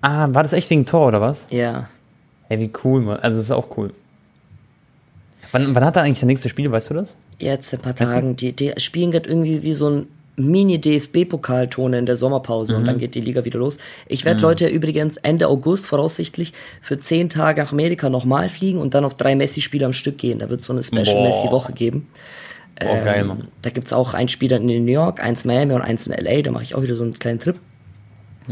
Ah, war das echt wegen Tor oder was?
Ja.
Hey, wie cool, Mann. Also, das ist auch cool. Wann, wann hat er eigentlich das nächste Spiel, weißt du das?
Jetzt in ein paar Tagen. Die, die spielen gerade irgendwie wie so ein Mini-DFB-Pokaltone in der Sommerpause und dann geht die Liga wieder los. Ich werde Leute übrigens Ende August voraussichtlich für zehn Tage nach Amerika nochmal fliegen und dann auf drei Messi-Spiele am Stück gehen. Da wird es so eine
Boah.
Special-Messi-Woche geben.
Oh, geil, Mann.
Da gibt's auch ein Spiel dann in New York, eins in Miami und eins in LA. Da mache ich auch wieder so einen kleinen Trip.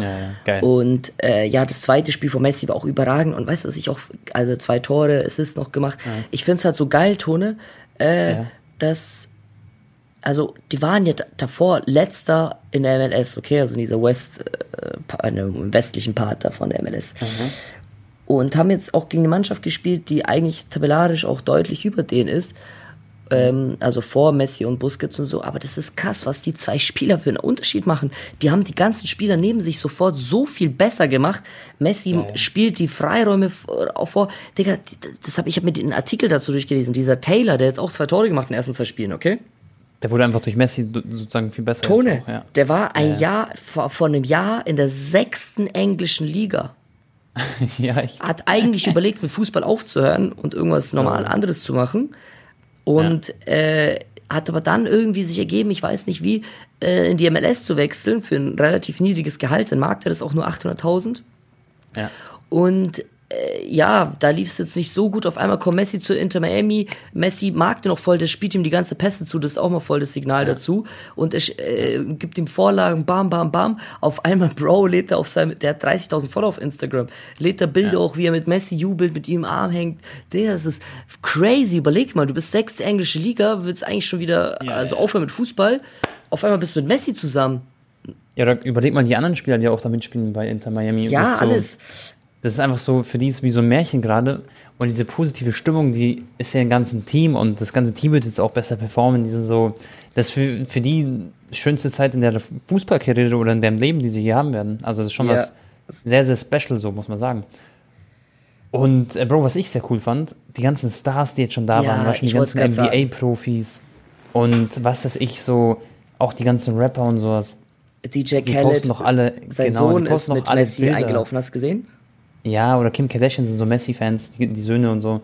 Ja, ja, geil.
Und äh, ja, das zweite Spiel von Messi war auch überragend. Und weißt du, was ich auch, also zwei Tore, Assist noch gemacht. Ich find's halt so geil, Tone, äh,
Ja.
dass, also die waren ja da- davor letzter in der MLS, okay, also in dieser West, äh, äh, im westlichen Part da von der MLS. Und haben jetzt auch gegen eine Mannschaft gespielt, die eigentlich tabellarisch auch deutlich über denen ist. Ähm, also vor Messi und Busquets und so, aber das ist krass, was die zwei Spieler für einen Unterschied machen. Die haben die ganzen Spieler neben sich sofort so viel besser gemacht. Messi spielt die Freiräume vor- auch vor. Digga, das hab, ich habe mir den Artikel dazu durchgelesen. Dieser Taylor, der jetzt auch zwei Tore gemacht in den ersten zwei Spielen, okay?
Der wurde einfach durch Messi sozusagen viel besser.
Tone,
Auch, ja.
der war ein
Ja.
Jahr, vor, vor einem Jahr in der sechsten englischen Liga.
ja, echt.
hat eigentlich überlegt, mit Fußball aufzuhören und irgendwas normal anderes zu machen. Und äh, hat aber dann irgendwie sich ergeben, ich weiß nicht wie, äh, in die MLS zu wechseln für ein relativ niedriges Gehalt. Sein Markt wäre das auch nur 800.000.
Ja.
Und ja, da lief es jetzt nicht so gut. Auf einmal kommt Messi zu Inter Miami. Messi mag den auch voll, der spielt ihm die ganze Pässe zu, das ist auch mal voll das Signal dazu. Und er äh, gibt ihm Vorlagen, bam, bam, bam. Auf einmal, Bro, lädt er auf seinem, der hat 30.000 Follower auf Instagram, lädt er Bilder auch, wie er mit Messi jubelt, mit ihm im Arm hängt. Der, das ist crazy. Überleg mal, du bist sechste englische Liga, willst eigentlich schon wieder,
Ja,
also
ja.
aufhören mit Fußball. Auf einmal bist du mit Messi zusammen.
Ja, oder überleg mal die anderen Spieler, die auch da mitspielen bei Inter Miami.
Ja,
so,
alles.
Das ist einfach so, für die ist wie so ein Märchen gerade. Und diese positive Stimmung, die ist ja im ganzen Team und das ganze Team wird jetzt auch besser performen. Die sind so, das ist für, für die schönste Zeit in der Fußballkarriere oder in dem Leben, die sie hier haben werden. Also das ist schon
Ja.
was sehr, sehr special, so muss man sagen. Und äh, Bro, was ich sehr cool fand, die ganzen Stars, die jetzt schon da
Ja,
waren, wahrscheinlich
ich
die ganzen. NBA-Profis und was weiß ich, so auch die ganzen Rapper und sowas.
DJ Khaled,
noch alle,
sein
genau,
Sohn ist mit
alle
Messi
Bilder.
eingelaufen, hast du gesehen?
Ja, oder Kim Kardashian sind so Messi-Fans, die, die Söhne und so.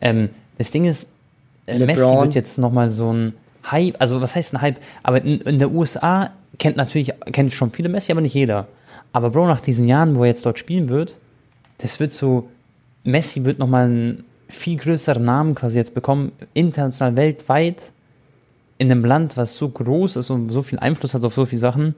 Ähm, das Ding ist, äh, Messi
LeBron.
wird jetzt nochmal so ein Hype, also was heißt ein Hype? Aber in, in der USA kennt natürlich, kennt schon viele Messi, aber nicht jeder. Aber Bro, nach diesen Jahren, wo er jetzt dort spielen wird, das wird so, Messi wird nochmal einen viel größeren Namen quasi jetzt bekommen, international, weltweit, in einem Land, was so groß ist und so viel Einfluss hat auf so viele Sachen.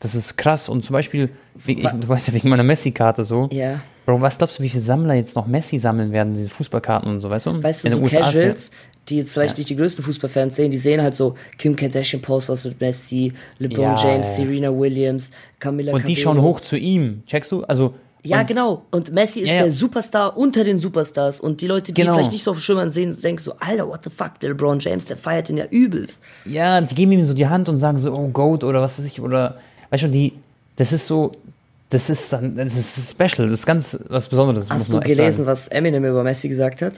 Das ist krass. Und zum Beispiel, ich, du weißt ja wegen meiner Messi-Karte so.
Ja.
Bro, was glaubst du, wie viele Sammler jetzt noch Messi sammeln werden, diese Fußballkarten und so, weißt du?
Weißt du,
In
so
ja-
Casuals, die jetzt vielleicht nicht die größten Fußballfans sehen, die sehen halt so Kim Kardashian post was mit Messi, LeBron
Ja,
James,
ja.
Serena Williams, Camila
Und die
Cabello.
schauen hoch zu ihm, checkst du? Also,
Ja,
und,
genau. Und Messi ist
Ja, ja.
der Superstar unter den Superstars. Und die Leute, die
Genau.
vielleicht nicht so auf dem Schirm sehen, denken so, Alter, what the fuck, der LeBron James, der feiert den ja übelst.
Ja, die geben ihm so die Hand und sagen so, oh, Goat oder was weiß ich, oder, weißt du, die, das ist so, das ist, dann- das ist special, das ist ganz was Besonderes.
Hast du gelesen, was Eminem über Messi gesagt hat?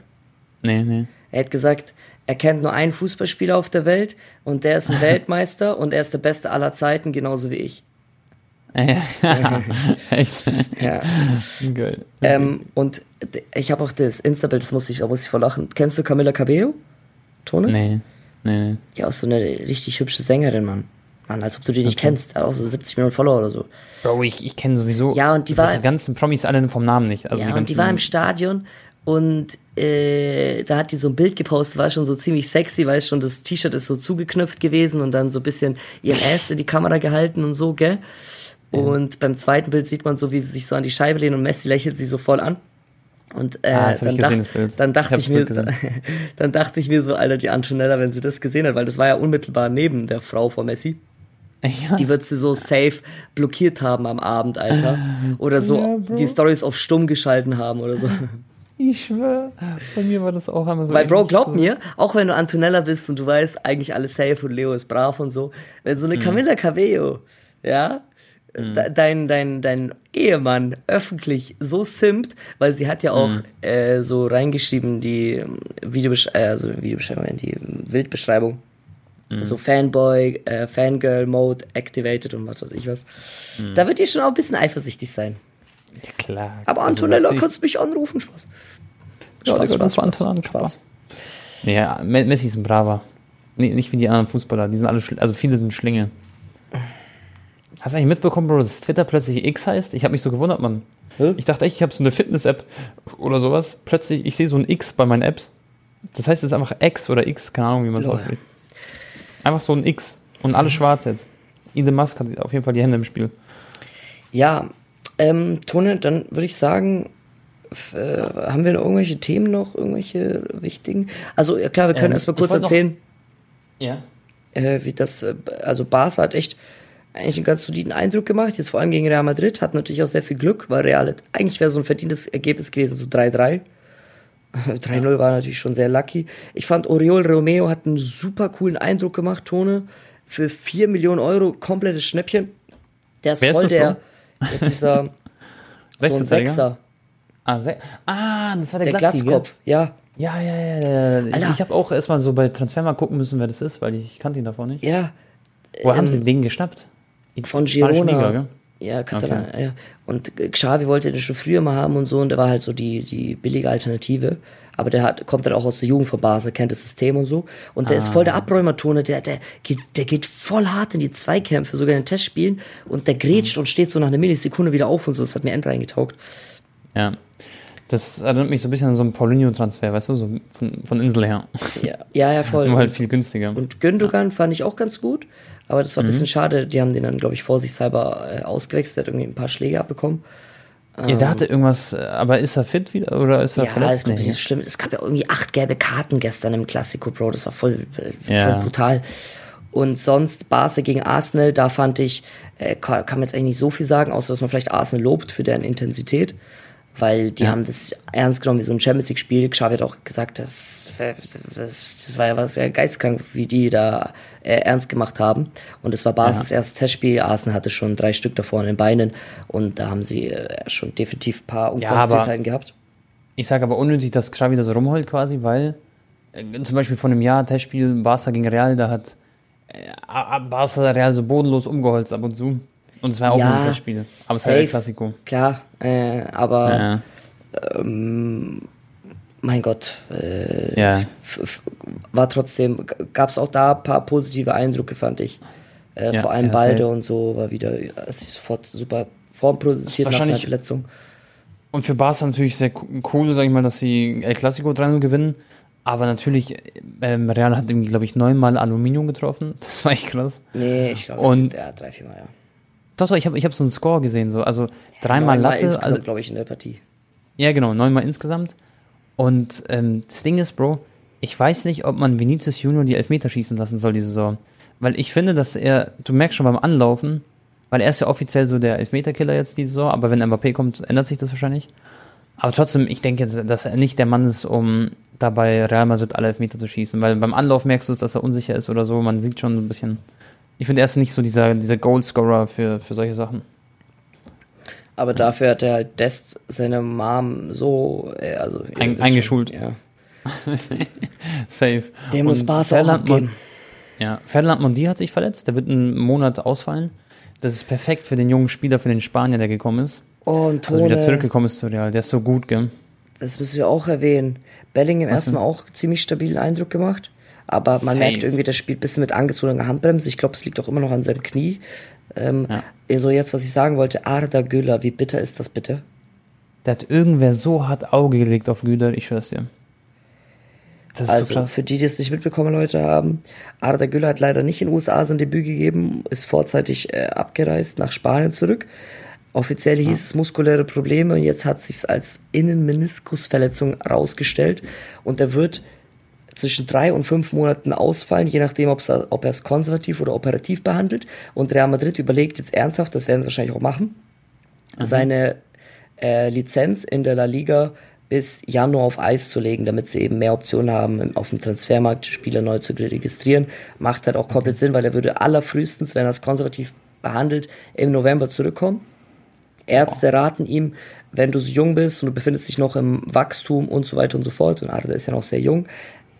Nee, nee.
Er hat gesagt, er kennt nur einen Fußballspieler auf der Welt und der ist ein Weltmeister und er ist der Beste aller Zeiten, genauso wie ich.
Ja, echt.
Ja.
Geil.
Ähm, und ich habe auch das Insta-Bild, das muss ich, da muss ich vor lachen. Kennst du Camila Cabello? Tone?
Nee, nee.
Ja, auch so eine richtig hübsche Sängerin, Mann. Mann, als ob du die nicht kennst. Auch so 70 Millionen Follower oder so.
Bro, ich, ich kenne sowieso
Ja, und die
solche
war-
ganzen Promis alle vom Namen nicht. Also
ja,
die
und die war im Stadion und äh, da hat die so ein Bild gepostet, war schon so ziemlich sexy, weil schon das T-Shirt ist so zugeknüpft gewesen und dann so ein bisschen ihren Ass in die Kamera gehalten und so, gell? Und beim zweiten Bild sieht man so, wie sie sich so an die Scheibe lehnt und Messi lächelt sie so voll an. Und äh,
Ah,
dann, dann dachte
Ich
ich, mir,
Bild
dann dachte ich mir so, Alter, die Antonella, wenn sie das gesehen hat, weil das war ja unmittelbar neben der Frau von Messi.
Ja.
Die wird sie so safe blockiert haben am Abend, Alter. Oder so
Ja,
die Stories auf stumm geschalten haben oder so.
Ich schwör, bei mir war das auch einmal so.
Weil, Bro, glaub mir, auch wenn du Antonella bist und du weißt eigentlich alles safe und Leo ist brav und so, wenn so eine
Mhm.
Camilla Cabello, ja, de- dein, dein, dein Ehemann öffentlich so simpt, weil sie hat ja auch
Mhm.
äh, so reingeschrieben, die ähm, Videobesch äh, also Videobeschreibung, die Bildbeschreibung.
Mhm.
So Fanboy, äh, Fangirl-Mode activated und was weiß ich was.
Mhm.
Da wird die schon auch ein bisschen eifersüchtig sein.
Ja, klar.
Aber
Also
Antonella,
natürlich-
kannst du mich anrufen? Spaß.
Ja,
Spaß, Spaß, Spaß,
Spaß.
Spaß.
Nee, Ja, Me- Messi ist ein braver. Nee, nicht wie die anderen Fußballer. Die sind alle, also viele sind Schlinge. Hast du eigentlich mitbekommen, Bro, dass Twitter plötzlich X heißt? Ich habe mich so gewundert, Mann.
Hä?
Ich dachte echt, ich habe so eine Fitness-App oder sowas. Plötzlich, ich sehe so ein X bei meinen Apps. Das heißt jetzt einfach X oder X, keine Ahnung, wie man es ausspricht. Einfach so ein X. Und alle schwarz jetzt. Elon Musk hat auf jeden Fall die Hände im Spiel.
Ja, ähm, Tone, dann würde ich sagen, äh, haben wir noch irgendwelche Themen noch, irgendwelche wichtigen? Also ja, klar, wir können
Ähm,
erstmal kurz
wollte noch-
erzählen,
Ja.
äh, wie das, äh, also Barca hat echt eigentlich einen ganz soliden Eindruck gemacht, jetzt vor allem gegen Real Madrid, hat natürlich auch sehr viel Glück, weil Real, hat- eigentlich wäre so ein verdientes Ergebnis gewesen, so 3-3. 3-0 war natürlich schon sehr lucky. Ich fand Oriol Romeo hat einen super coolen Eindruck gemacht, Tone. Für 4 Millionen Euro, komplettes Schnäppchen. Der ist
Wer ist
voll
das,
der, ja, dieser, so ein? Sechser.
Ah, Se ah, das war der,
Der
Glatzi?
Glatzkopf, ja.
Ja, ja, ja. ja. Ich, ich habe auch erstmal so bei Transfer mal gucken müssen, wer das ist, weil ich kannte ihn davor nicht.
Ja,
Wo haben sie den geschnappt? Die
von Girona.
Liga, gell?
Ja, Catalan, ja. Und Xavi wollte den schon früher mal haben und so, und der war halt so die, die billige Alternative. Aber der hat, kommt dann auch aus der Jugend von Basel, kennt das System und so. Und der ist voll der Abräumertone, der, der, geht, der geht voll hart in die Zweikämpfe, sogar in den Testspielen. Und der grätscht und steht so nach einer Millisekunde wieder auf und so. Das hat mir end reingetaugt.
Ja. Das erinnert mich so ein bisschen an so einen Paulinho-Transfer, weißt du, so von, von Insel her.
Ja, ja, ja voll.
Nur halt viel günstiger.
Und Gündogan fand ich auch ganz gut, aber das war ein
Mhm.
bisschen schade. Die haben den dann, glaube ich, vorsichtshalber äh, ausgewechselt, der hat irgendwie ein paar Schläge abbekommen.
ja, der hatte irgendwas, äh, aber ist er fit wieder oder ist er
Ja,
verletzt?
ist nee.
Nee.
nicht so schlimm. Es gab ja irgendwie acht gelbe Karten gestern im Classico, Bro. Das war voll, äh,
Ja.
voll brutal. Und sonst Barca gegen Arsenal, da fand ich, äh, kann, kann man jetzt eigentlich nicht so viel sagen, außer dass man vielleicht Arsenal lobt für deren Intensität. Weil die haben das ernst genommen wie so ein Champions League-Spiel. Xavi hat auch gesagt, das, das, das war ja was ja geistkrank, wie die da äh, ernst gemacht haben. Und es war Barca's erstes Testspiel. Arsenal hatte schon drei Stück davor in den Beinen. Und da haben sie äh, schon definitiv ein paar
aber-
Unkonstantheiten gehabt.
Ich sage aber unnötig, dass Xavi da so rumheult quasi, weil äh, zum Beispiel von einem Jahr Testspiel Barca gegen Real, da hat äh, Barca Real so bodenlos umgeholzt ab und zu. Und es war auch
Ja,
ein Testspiel. Aber es war ja
safe.
Klassiko.
Klar, äh, aber
Ja.
mein Gott, äh,
ja.
war trotzdem, gab es auch da ein paar positive Eindrücke, fand ich. Äh,
Ja,
vor allem
ja,
Balde und so war wieder, es ist sofort super Form produziert nach seiner Verletzung.
Und für Barca natürlich sehr co- cool, sag ich mal, dass sie El Clasico 3-0 gewinnen. Aber natürlich, ähm, Real hat glaube ich, neunmal Aluminium getroffen. Das war echt krass.
Nee, ich glaube,
Und-
ja, drei, viermal, ja.
Doch, doch, ich habe ich hab so einen Score gesehen. So. Also dreimal Latte.
insgesamt,
Also,
glaube ich, in der Partie.
ja, genau, neunmal insgesamt. Und ähm, das Ding ist, Bro, ich weiß nicht, ob man Vinicius Junior die Elfmeter schießen lassen soll diese Saison. Weil ich finde, dass er, du merkst schon beim Anlaufen, weil er ist ja offiziell so der Elfmeterkiller jetzt diese Saison, aber wenn Mbappé kommt, ändert sich das wahrscheinlich. Aber trotzdem, ich denke, dass er nicht der Mann ist, um dabei Real Madrid alle Elfmeter zu schießen. Weil beim Anlauf merkst du, dass er unsicher ist oder so. Man sieht schon so ein bisschen. Ich finde, er ist nicht so dieser, dieser Goalscorer für, für solche Sachen.
Aber dafür hat er halt Dest seine Mom so, äh, also
Ein- eingeschult.
Schon, ja.
Safe.
Der muss Barca auch abgeben.
Ja, Ferdinand Mondi hat sich verletzt. Der wird einen Monat ausfallen. Das ist perfekt für den jungen Spieler, für den Spanier, der gekommen ist.
Oh, und
Also wieder
Tone,
zurückgekommen ist zu Real. Der ist so gut, gell?
das müssen wir auch erwähnen. Bellingham erstmal auch ziemlich stabilen Eindruck gemacht. Aber man
Safe.
merkt irgendwie, der spielt ein bisschen mit angezogener Handbremse. Ich glaube, es liegt auch immer noch an seinem Knie. Ähm,
Ja.
Also jetzt, was ich sagen wollte, Arda Güler, wie bitter ist das bitte?
Der hat irgendwer so hart Auge gelegt auf Güter, ich schwör's dir. Das ist
Also
so krass.
für die, die es nicht mitbekommen, Leute haben, Arda Güler hat leider nicht in den USA sein Debüt gegeben, ist vorzeitig äh, abgereist nach Spanien zurück. Offiziell hieß es muskuläre Probleme und jetzt hat sich's als Innenmeniskusverletzung herausgestellt und er wird zwischen drei und fünf Monaten ausfallen, je nachdem, ob er es konservativ oder operativ behandelt. Und Real Madrid überlegt jetzt ernsthaft, das werden sie wahrscheinlich auch machen, seine äh, Lizenz in der La Liga bis Januar auf Eis zu legen, damit sie eben mehr Optionen haben, auf dem Transfermarkt Spieler neu zu registrieren. Macht halt auch komplett Sinn, weil er würde allerfrühestens, wenn er es konservativ behandelt, im November zurückkommen. Ärzte raten ihm, wenn du so jung bist und du befindest dich noch im Wachstum und so weiter und so fort, und Arda ist ja noch sehr jung,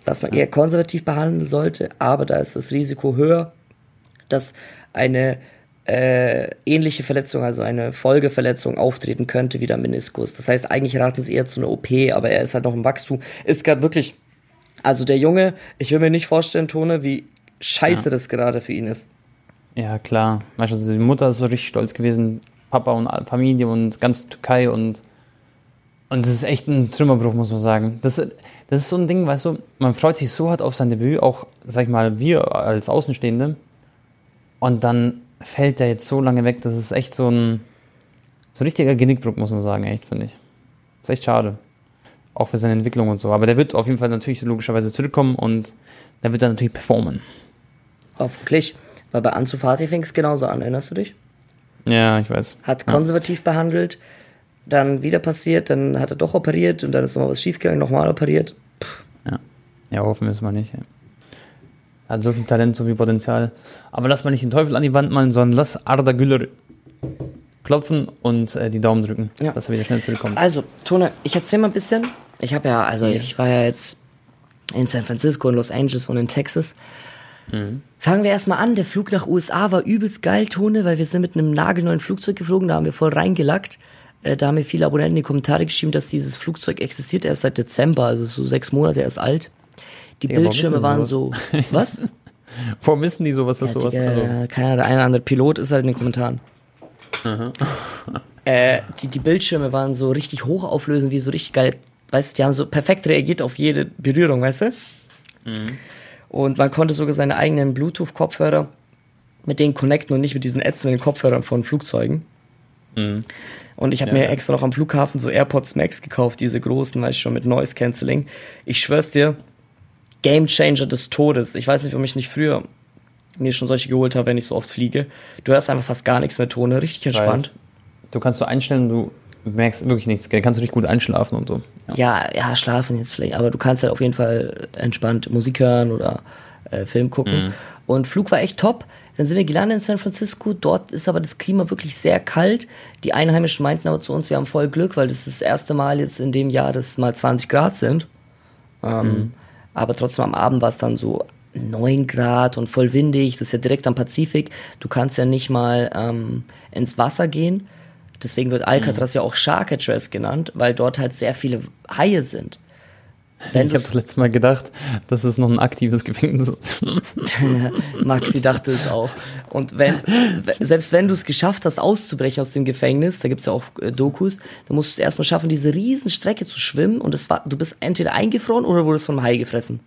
dass man eher konservativ behandeln sollte, aber da ist das Risiko höher, dass eine äh, ähnliche Verletzung, also eine Folgeverletzung auftreten könnte wie der Meniskus. Das heißt, eigentlich raten sie eher zu einer OP, aber er ist halt noch im Wachstum. Ist gerade wirklich, also der Junge, ich will mir nicht vorstellen, Tone, wie scheiße das gerade für ihn ist.
Ja, klar. Also die Mutter ist so richtig stolz gewesen. Papa und Familie und ganz Türkei und und das ist echt ein Trümmerbruch, muss man sagen. Das, das ist so ein Ding, weißt du, man freut sich so hart auf sein Debüt, auch, sag ich mal, wir als Außenstehende. Und dann fällt der jetzt so lange weg, das ist echt so ein, so ein richtiger Genickbruch, muss man sagen, echt, finde ich. Das ist echt schade. Auch für seine Entwicklung und so. Aber der wird auf jeden Fall natürlich logischerweise zurückkommen und der wird dann natürlich performen.
Hoffentlich. Weil bei Ansu Fati fing es genauso an, erinnerst du dich?
Ja, ich weiß.
Hat konservativ behandelt, dann wieder passiert, dann hat er doch operiert und dann ist nochmal was schiefgegangen, nochmal operiert.
Ja, ja hoffen wir es mal nicht. Ja. Hat so viel Talent, so viel Potenzial. Aber lass mal nicht den Teufel an die Wand malen, sondern lass Arda Güler klopfen und äh, die Daumen drücken,
Ja.
dass er wieder schnell zurückkommt.
Also, Tone, ich erzähl mal ein bisschen. Ich habe ja, also ich war ja jetzt in San Francisco, in Los Angeles und in Texas. Fangen wir erstmal an. Der Flug nach USA war übelst geil, Tone, weil wir sind mit einem nagelneuen Flugzeug geflogen, da haben wir voll reingelackt. Äh, da haben mir viele Abonnenten in die Kommentare geschrieben, dass dieses Flugzeug existiert erst seit Dezember, also so sechs Monate erst alt. Die
warum
Bildschirme waren so. Was?
Warum wissen die sowas, dass
Ja,
sowas?
Digga,
Also,
ja, keine Ahnung, der eine oder andere Pilot ist halt in den Kommentaren. äh, die, die Bildschirme waren so richtig hochauflösend, wie so richtig geil. Weißt du, die haben so perfekt reagiert auf jede Berührung, weißt du? Und man konnte sogar seine eigenen Bluetooth-Kopfhörer mit denen connecten und nicht mit diesen ätzenden Kopfhörern von Flugzeugen. Und ich habe
Ja,
mir
ja.
extra noch am Flughafen so AirPods Max gekauft, diese großen, weißt du schon, mit Noise Cancelling. Ich schwör's dir, Game Changer des Todes. Ich weiß nicht, warum ich nicht früher mir schon solche geholt habe, wenn ich so oft fliege. Du hörst einfach fast gar nichts mehr Tone, richtig entspannt.
du kannst so einstellen, du merkst wirklich nichts, gell? kannst du dich gut einschlafen und so. Ja.
Ja, ja, schlafen jetzt vielleicht, aber du kannst halt auf jeden Fall entspannt Musik hören oder äh, Film gucken. Und Flug war echt top. Dann sind wir gelandet in San Francisco. Dort ist aber das Klima wirklich sehr kalt. Die Einheimischen meinten aber zu uns, wir haben voll Glück, weil das ist das erste Mal jetzt in dem Jahr, dass mal 20 Grad sind. Ähm, Aber trotzdem am Abend war es dann so 9 Grad und voll windig. Das ist ja direkt am Pazifik. Du kannst ja nicht mal ähm, ins Wasser gehen. Deswegen wird Alcatraz ja auch Sharkatress genannt, weil dort halt sehr viele Haie sind. Wenn
Ich habe das letzte Mal gedacht, dass es noch ein aktives Gefängnis ist.
Maxi dachte es auch. Und wenn, selbst wenn du es geschafft hast, auszubrechen aus dem Gefängnis, da gibt's ja auch äh, Dokus, dann musst du es erstmal schaffen, diese riesen Strecke zu schwimmen und es war, du bist entweder eingefroren oder wurdest vom Hai gefressen.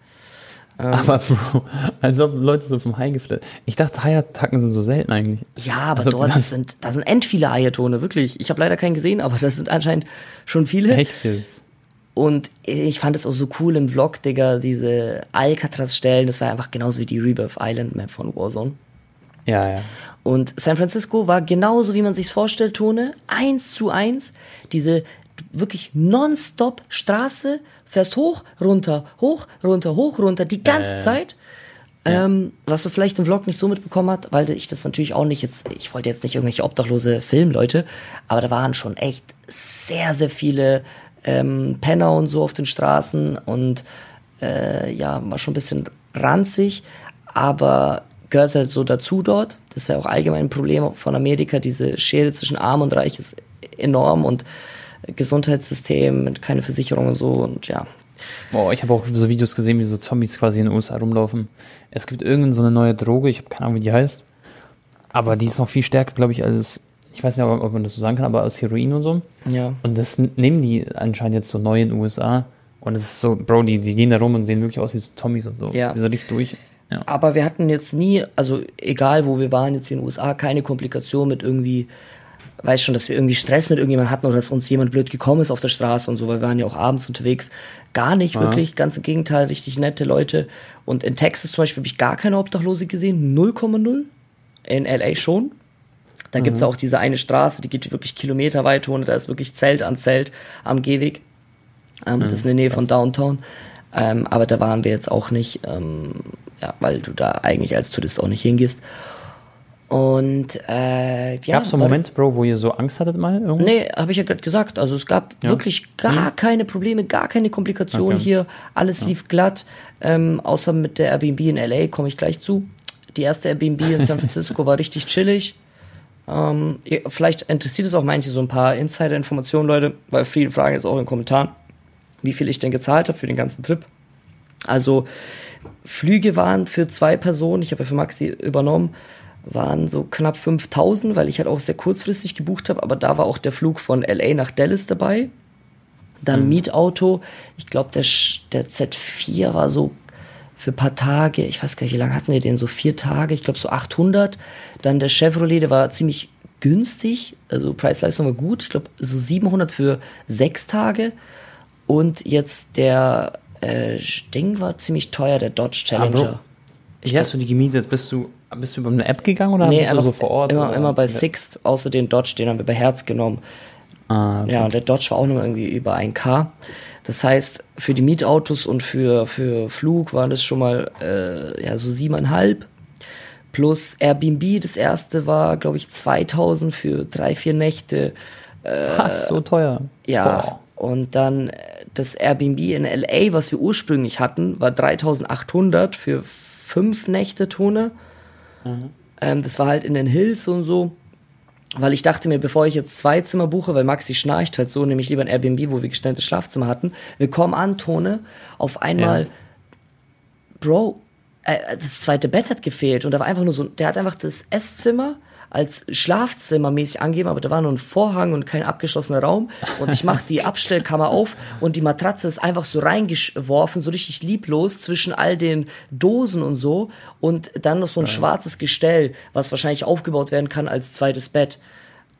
Aber Bro, als ob Leute so vom Hai geflasht. Ich dachte, Haiattacken sind so selten eigentlich.
Ja, aber
Als ob die
dort
das-
sind, da sind end viele Haie-Tone, wirklich. Ich habe leider keinen gesehen, aber das sind anscheinend schon viele.
Echt jetzt?
Und ich fand es auch so cool im Vlog, Digga, diese Alcatraz-Stellen, das war einfach genauso wie die Rebirth Island Map von Warzone.
Ja, ja.
Und San Francisco war genauso, wie man sich's vorstellt, Tone. Eins zu eins. Diese wirklich nonstop Straße, fährst hoch, runter, hoch, runter, hoch, runter, die ganze Zeit. Ähm, was man vielleicht im Vlog nicht so mitbekommen hat, weil ich das natürlich auch nicht jetzt, ich wollte jetzt nicht irgendwelche obdachlose Filmleute, aber da waren schon echt sehr, sehr viele ähm, Penner und so auf den Straßen und äh, ja, war schon ein bisschen ranzig, aber gehört halt so dazu dort. Das ist ja auch allgemein ein Problem von Amerika. Diese Schere zwischen Arm und Reich ist enorm und Gesundheitssystem mit keine Versicherung und so und ja.
Boah, ich habe auch so Videos gesehen, wie so Zombies quasi in den USA rumlaufen. Es gibt irgendeine so eine neue Droge, ich habe keine Ahnung, wie die heißt. Aber die ist noch viel stärker, glaube ich, als, ich weiß nicht, ob man das so sagen kann, aber als Heroin und so.
Ja.
Und das nehmen die anscheinend jetzt so neu in den USA. Und es ist so, Bro, die, die gehen da rum und sehen wirklich aus wie so Zombies und so.
Ja.
Die sind richtig durch. Ja.
Aber wir hatten jetzt nie, also egal wo wir waren, jetzt in den USA, keine Komplikation mit irgendwie, weiß schon, dass wir irgendwie Stress mit irgendjemandem hatten oder dass uns jemand blöd gekommen ist auf der Straße und so, weil wir waren ja auch abends unterwegs. Gar nicht, wirklich, ganz im Gegenteil, richtig nette Leute. Und in Texas zum Beispiel habe ich gar keine Obdachlose gesehen, 0,0. In LA schon. Da gibt's ja auch diese eine Straße, die geht wirklich kilometerweit hoch, da ist wirklich Zelt an Zelt am Gehweg. Ähm, Das ist in der Nähe von Downtown. Ähm, aber da waren wir jetzt auch nicht, ähm, ja, weil du da eigentlich als Tourist auch nicht hingehst. Und äh, ja,
Gab es so einen Moment, Bro, wo ihr so Angst hattet mal irgendwo?
Nee, habe ich ja gerade gesagt. Also es gab wirklich gar keine Probleme, gar keine Komplikationen
Okay.
hier. Alles lief glatt. Ähm, außer mit der Airbnb in LA komme ich gleich zu. Die erste Airbnb in San Francisco war richtig chillig. Ähm, vielleicht interessiert es auch manche so ein paar Insider-Informationen, Leute, weil viele fragen jetzt auch in den Kommentaren, wie viel ich denn gezahlt habe für den ganzen Trip. Also Flüge waren für zwei Personen, ich habe ja für Maxi übernommen, waren so knapp 5000, weil ich halt auch sehr kurzfristig gebucht habe, aber da war auch der Flug von LA nach Dallas dabei. Dann Mietauto, ich glaube der, der Z4 war so für ein paar Tage, ich weiß gar nicht, wie lange hatten wir den, so vier Tage, ich glaube so 800. Dann der Chevrolet, der war ziemlich günstig, also Preis-Leistung war gut, ich glaube so 700 für sechs Tage. Und jetzt der äh, Ding war ziemlich teuer, der Dodge Challenger.
Wie hast du die gemietet? Bist du, bist du über eine App gegangen oder bist du so vor Ort?
Immer,
oder?
immer bei Sixt, außer den Dodge, den haben wir bei Herz genommen.
Ah,
Ja, und der Dodge war auch noch irgendwie über 1K. Das heißt, für die Mietautos und für, für Flug waren das schon mal äh, ja, so siebeneinhalb. Plus Airbnb, das erste war, glaube ich, 2000 für drei, vier Nächte.
was, so teuer.
Ja,
Boah.
und dann äh, das Airbnb in LA, was wir ursprünglich hatten, war 3800 für fünf Nächte Tone. Ähm, das war halt in den Hills und so. Weil ich dachte mir, bevor ich jetzt zwei Zimmer buche, weil Maxi schnarcht halt so, nehme ich lieber ein Airbnb, wo wir gestelltes Schlafzimmer hatten. Wir kommen an, Tone, auf einmal,
Ja.
Bro, äh, das zweite Bett hat gefehlt und da war einfach nur so, der hat einfach das Esszimmer als Schlafzimmer mäßig angegeben, aber da war nur ein Vorhang und kein abgeschlossener Raum. Und ich mache die Abstellkammer auf und die Matratze ist einfach so reingeworfen, so richtig lieblos zwischen all den Dosen und so. Und dann noch so ein schwarzes Gestell, was wahrscheinlich aufgebaut werden kann als zweites Bett.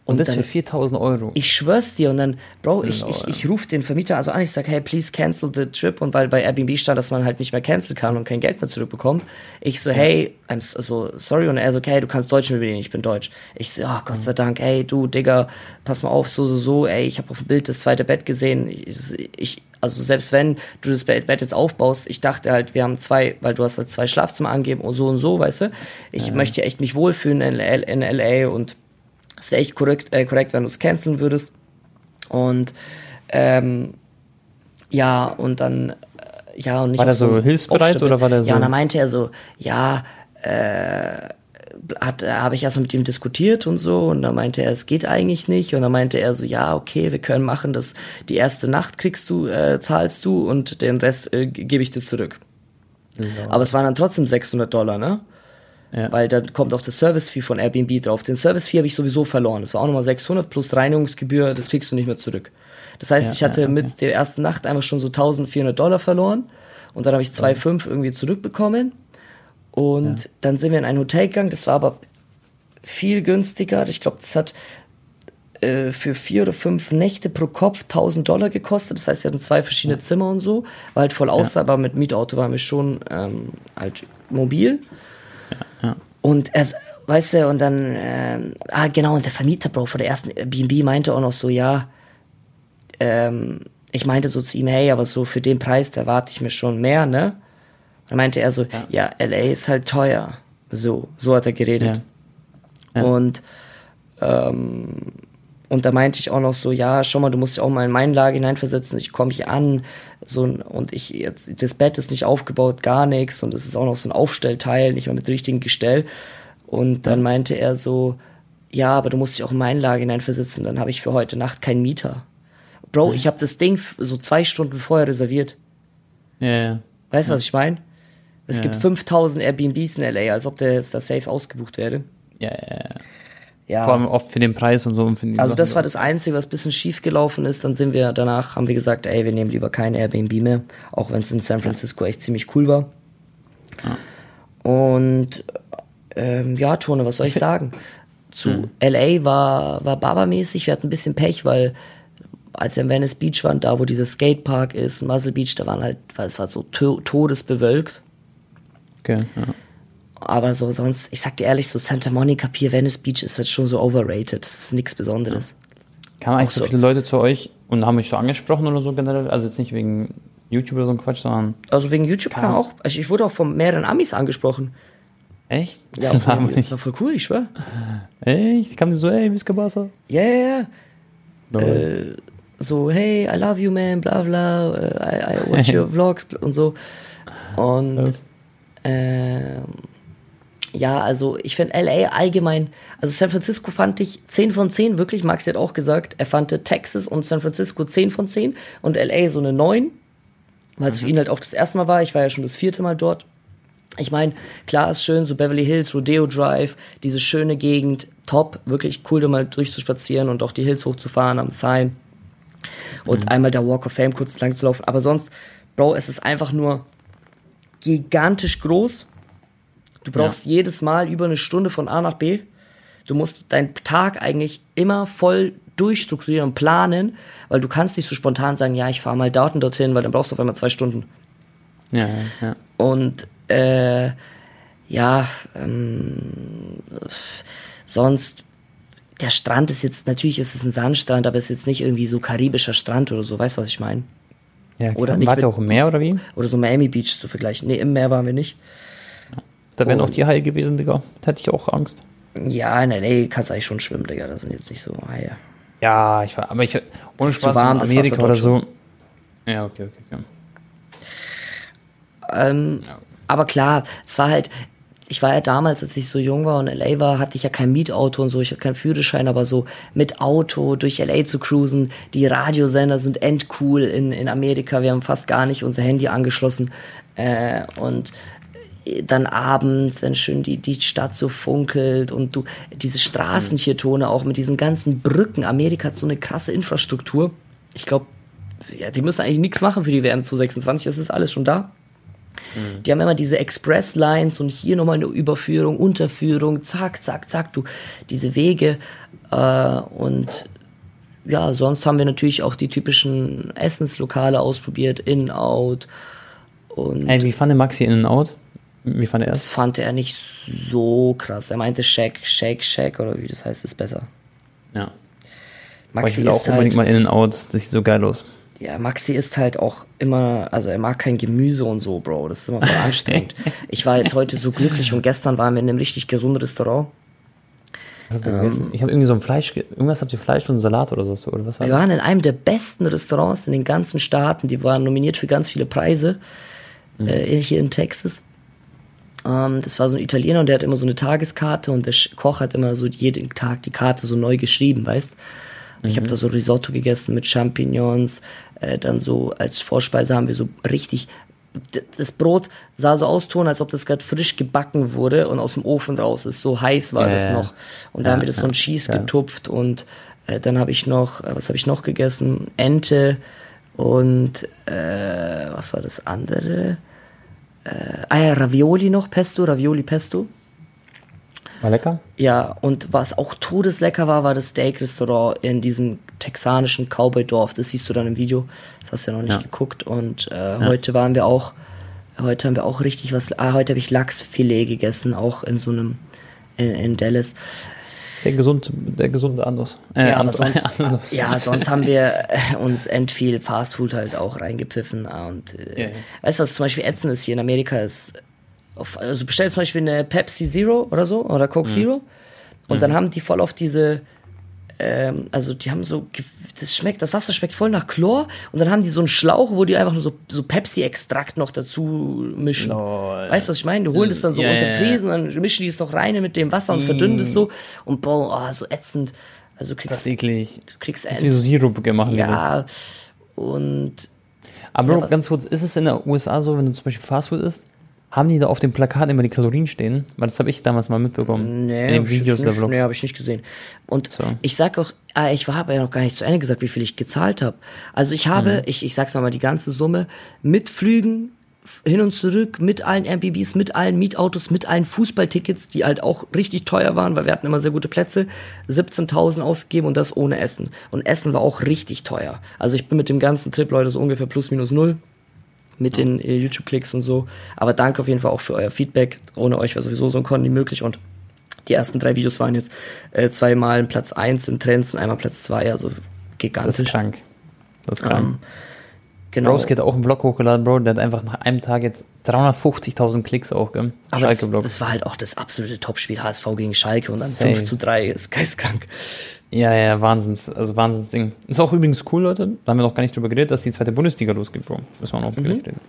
Und das
dann-
für 4000 Euro.
ich schwör's dir und dann, Bro, ich,
Genau,
ich,
ja.
ich rufe den Vermieter also an, ich sag, hey, please cancel the trip und weil bei Airbnb stand, dass man halt nicht mehr cancel kann und kein Geld mehr zurückbekommt. Ich so, hey, I'm so, so sorry und er so, okay, du kannst Deutsch mit mir reden, ich bin Deutsch. Ich so, ja, Gott sei Dank, ey, du, Digga, pass mal auf, so, so, so, ey, ich habe auf dem Bild das zweite Bett gesehen. Ich, ich also selbst wenn du das Bett jetzt aufbaust, ich dachte halt, wir haben zwei, weil du hast halt zwei Schlafzimmer angegeben und so und so, weißt du. Ich möchte echt mich wohlfühlen in, in LA und es wäre echt korrekt, äh, korrekt, wenn du es canceln würdest. Und ähm, ja, und dann äh, ja und nicht
War der so hilfsbereit oder war der so-
Ja, und dann meinte er so, ja, äh, hat habe ich erstmal mit ihm diskutiert und so und dann meinte er, es geht eigentlich nicht und dann meinte er so, ja, okay, wir können machen, das die erste Nacht kriegst du äh, zahlst du und den Rest äh, ge- gebe ich dir zurück. Aber es waren dann trotzdem 600 Dollar, ne?
Ja.
Weil dann kommt auch das Service-Fee von Airbnb drauf. Den Service-Fee habe ich sowieso verloren. Das war auch nochmal 600 plus Reinigungsgebühr, das kriegst du nicht mehr zurück. Das heißt,
Ja,
ich hatte
ja,
mit der ersten Nacht einfach schon so 1400 Dollar verloren und dann habe ich 2,5 irgendwie zurückbekommen. Und dann sind wir in ein Hotel gegangen, das war aber viel günstiger. Ich glaube, das hat äh, für vier oder fünf Nächte pro Kopf 1000 Dollar gekostet. Das heißt, wir hatten zwei verschiedene Zimmer und so. War halt voll aus, aber mit Mietauto waren wir schon ähm, halt mobil. Und er, weißt du, und dann, ähm, ah genau, und der Vermieter, Bro, von der ersten B&B meinte auch noch so, ja, ähm, ich meinte so zu ihm, hey, aber so für den Preis, da erwarte ich mir schon mehr, ne? Dann meinte er so, ja, LA ist halt teuer. So, so hat er geredet.
Ja. Ja.
Und, ähm, Und da meinte ich auch noch so, ja, schau mal, du musst dich auch mal in meine Lage hineinversetzen. Ich komme hier an, so und ich jetzt das Bett ist nicht aufgebaut, gar nichts und es ist auch noch so ein Aufstellteil, nicht mal mit richtigem Gestell. Und dann meinte er so, ja, aber du musst dich auch in meine Lage hineinversetzen. Dann habe ich für heute Nacht keinen Mieter. Bro, ich habe das Ding so zwei Stunden vorher reserviert.
Ja, ja.
Weißt du, was ich meine? Es
Ja.
gibt 5000 Airbnbs in LA, als ob der jetzt da safe ausgebucht wäre.
Ja, ja, ja.
Ja.
Vor allem oft für den Preis und so. Und
Also
Sachen
das war das Einzige, was ein bisschen schief gelaufen ist. Dann sind wir danach, haben wir gesagt, ey, wir nehmen lieber kein Airbnb mehr, auch wenn es in San Francisco echt ziemlich cool war. Und ähm, ja, Tone, was soll ich sagen? Zu LA war, war Barbermäßig, wir hatten ein bisschen Pech, weil als wir in Venice Beach waren, da wo dieser Skatepark ist, Muscle Beach, da waren halt, weil es war so to todesbewölkt.
Okay, ja.
Aber so sonst, ich sag dir ehrlich, so Santa Monica Pier, Venice Beach ist halt schon so overrated. Das ist nichts Besonderes.
Kamen eigentlich so
so.
viele Leute zu euch und haben mich so angesprochen oder so generell? Also jetzt nicht wegen YouTube oder so ein Quatsch, sondern
Also wegen YouTube kam
Kam.
auch, also ich wurde auch von mehreren Amis angesprochen.
echt?
Ja,
War
war voll cool, ich schwör.
Echt? Kamen die so, ey, Whiskabasa?
Ja, ja, ja. Äh, so, hey, I love you, man, bla bla, äh, I, I watch your vlogs und so. Und ähm, ja, also ich finde LA allgemein, also San Francisco fand ich 10 von 10, wirklich, Max hat auch gesagt, er fand Texas und San Francisco 10 von 10 und LA so eine 9, weil es für ihn halt auch das erste Mal war, ich war ja schon das vierte Mal dort. Ich meine, klar ist schön, so Beverly Hills, Rodeo Drive, diese schöne Gegend, top, wirklich cool, da mal durchzuspazieren und auch die Hills hochzufahren am Sign und einmal der Walk of Fame kurz lang zu laufen. Aber sonst, Bro, es ist einfach nur gigantisch groß. Du brauchst jedes Mal über eine Stunde von A nach B. Du musst deinen Tag eigentlich immer voll durchstrukturieren und planen, weil du kannst nicht so spontan sagen, ja, ich fahre mal dort und dorthin, weil dann brauchst du auf einmal zwei Stunden.
Ja, ja, ja.
Und äh, ja, ähm, sonst, der Strand ist jetzt, natürlich ist es ein Sandstrand, aber es ist jetzt nicht irgendwie so karibischer Strand oder so, weißt du, was ich meine?
ja
Oder
oder
nicht
Wart ihr auch im Meer oder wie?
Oder so Miami Beach zu vergleichen. Nee, im Meer waren wir nicht.
Da wären
Oh.
auch die Haie gewesen, Digga. Da hätte ich auch Angst.
Ja, in L.A. kannst du eigentlich schon schwimmen, Digga, das sind jetzt nicht so Haie.
Ja, ich war, aber ich, ohne
ist zu
Spaß,
warm,
in Amerika oder so. Ja, okay, okay, okay.
Ähm, Aber klar, es war halt, ich war ja damals, als ich so jung war und in L.A. war, hatte ich ja kein Mietauto und so, ich hatte keinen Führerschein, aber so mit Auto durch L.A. zu cruisen, die Radiosender sind endcool in, in Amerika, wir haben fast gar nicht unser Handy angeschlossen äh, und dann abends, wenn schön die, die Stadt so funkelt und du, diese Straßentiertone auch mit diesen ganzen Brücken. Amerika hat so eine krasse Infrastruktur. Ich glaube, ja, die müssen eigentlich nichts machen für die WM 2026, das ist alles schon da. Die haben immer diese Express-Lines und hier nochmal eine Überführung, Unterführung, zack, zack, zack, du, diese Wege. Äh, und ja, sonst haben wir natürlich auch die typischen Essenslokale ausprobiert, In-Out.
Ey, wie fand der Maxi in and out? Wie fand er es?
fand er nicht so krass. Er meinte Shake, Shake, Shake oder wie das heißt, ist besser.
Ja. Aber ich
Maxi
will auch
ist
unbedingt
halt,
mal in and out. Das sieht so geil aus.
ja, Maxi ist halt auch immer, also er mag kein Gemüse und so, Bro. Das ist immer voll anstrengend. Ich war jetzt heute so glücklich und gestern waren wir in einem richtig gesunden Restaurant.
Ich habe irgendwie so ein Fleisch, ge- irgendwas habt ihr Fleisch und Salat oder so, oder was war
Wir
das?
waren in einem der besten Restaurants in den ganzen Staaten. Die waren nominiert für ganz viele Preise äh, hier in Texas. Ähm, das war so ein Italiener und der hat immer so eine Tageskarte und der Koch hat immer so jeden Tag die Karte so neu geschrieben, weißt? Und Ich habe da so Risotto gegessen mit Champignons. Äh, dann so als Vorspeise haben wir so richtig. Das Brot sah so aus, Ton, als ob das gerade frisch gebacken wurde und aus dem Ofen raus ist. So heiß war
Ja,
das noch. Und da
Ja,
haben wir das so ein Cheese
ja.
getupft und äh, dann habe ich noch, äh, was habe ich noch gegessen? Ente und äh, was war das andere? Äh, ah ja, Ravioli noch, Pesto, Ravioli Pesto.
War lecker?
Ja, und was auch todeslecker war, war das Steak-Restaurant in diesem texanischen Cowboy-Dorf. Das siehst du dann im Video. Das hast du ja noch nicht
Ja.
geguckt. Und äh, heute waren wir auch, heute haben wir auch richtig was. Ah, heute habe ich Lachsfilet gegessen, auch in so einem, in, in Dallas.
Der, gesund, der gesunde Andos. Äh,
Ja,
Andos-
sonst,
Andos.
ja, sonst haben wir äh, uns end viel Fastfood halt auch reingepfiffen. ah, Und äh,
ja.
weißt du, was zum Beispiel ätzend ist hier in Amerika ist, auf, also bestellst zum Beispiel eine Pepsi Zero oder so oder Coke Zero und dann haben die voll oft diese ähm, also die haben so, das schmeckt, das Wasser schmeckt voll nach Chlor und dann haben die so einen Schlauch, wo die einfach nur so, so Pepsi-Extrakt noch dazu mischen.
Lol.
Weißt du, was ich meine? Die holen das dann so
Ja,
unter
ja.
Tresen, dann mischen die es noch rein mit dem Wasser und verdünnen das so und boah, oh, so ätzend. Also du
Das ist
kriegst,
eklig.
du kriegst
Das ist wie so Sirup gemacht. Ja.
und
Aber
Ja,
ganz kurz, ist es in den USA so, wenn du zum Beispiel Fastfood isst, haben die da auf dem Plakat immer die Kalorien stehen? Weil das habe ich damals mal mitbekommen.
Nee,
in den
hab ich, nicht, nee, hab ich nicht gesehen. Und
So.
ich sag auch, ah, ich habe ja noch gar nicht zu Ende gesagt, wie viel ich gezahlt habe. Also ich habe, ich, ich sag's mal die ganze Summe mit Flügen hin und zurück, mit allen MBBs, mit allen Mietautos, mit allen Fußballtickets, die halt auch richtig teuer waren, weil wir hatten immer sehr gute Plätze, 17.000 ausgegeben und das ohne Essen. Und Essen war auch richtig teuer. Also ich bin mit dem ganzen Trip, Leute, so ungefähr plus minus null mit den äh, YouTube-Klicks und so. Aber danke auf jeden Fall auch für euer Feedback. Ohne euch wäre sowieso so ein Content nicht möglich. Und die ersten drei Videos waren jetzt äh, zweimal Platz 1 in Trends und einmal Platz 2, also
Das
gigantisch.
ist krank. Das ist krank.
Ähm, genau.
Bros geht auch einen Vlog hochgeladen, Bro. Der hat einfach nach einem Tag jetzt 350.000 Klicks auch, gell?
Aber das, das war halt auch das absolute Topspiel HSV gegen Schalke und dann
Safe.
5 zu 3 ist geistkrank.
Ja, ja, Wahnsinns, also Wahnsinnsding. Ist auch übrigens cool, Leute. Da haben wir noch gar nicht drüber geredet, dass die zweite Bundesliga losgeht, Bro. Müssen wir auch noch
Mhm.
reden.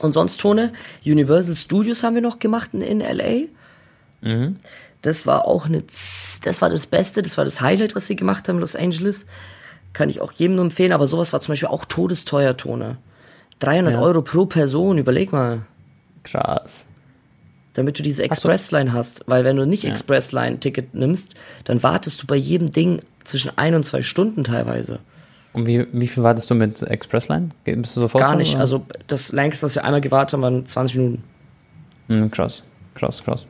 Und sonst, Tone, Universal Studios haben wir noch gemacht in, LA.
Mhm.
Das war auch eine, das war das Beste, das war das Highlight, was wir gemacht haben in Los Angeles. Kann ich auch jedem nur empfehlen, aber sowas war zum Beispiel auch todesteuer, Tone. 300
Ja.
Euro pro Person, überleg mal.
Krass.
Damit du diese Expressline hast. Weil wenn du nicht Expressline-Ticket nimmst, dann wartest du bei jedem Ding zwischen ein und zwei Stunden teilweise.
Und wie, wie viel wartest du mit Expressline? Bist du sofort
Gar nicht.
oder?
Also das längste, was wir einmal gewartet haben, waren 20 Minuten.
Hm, krass, krass, krass.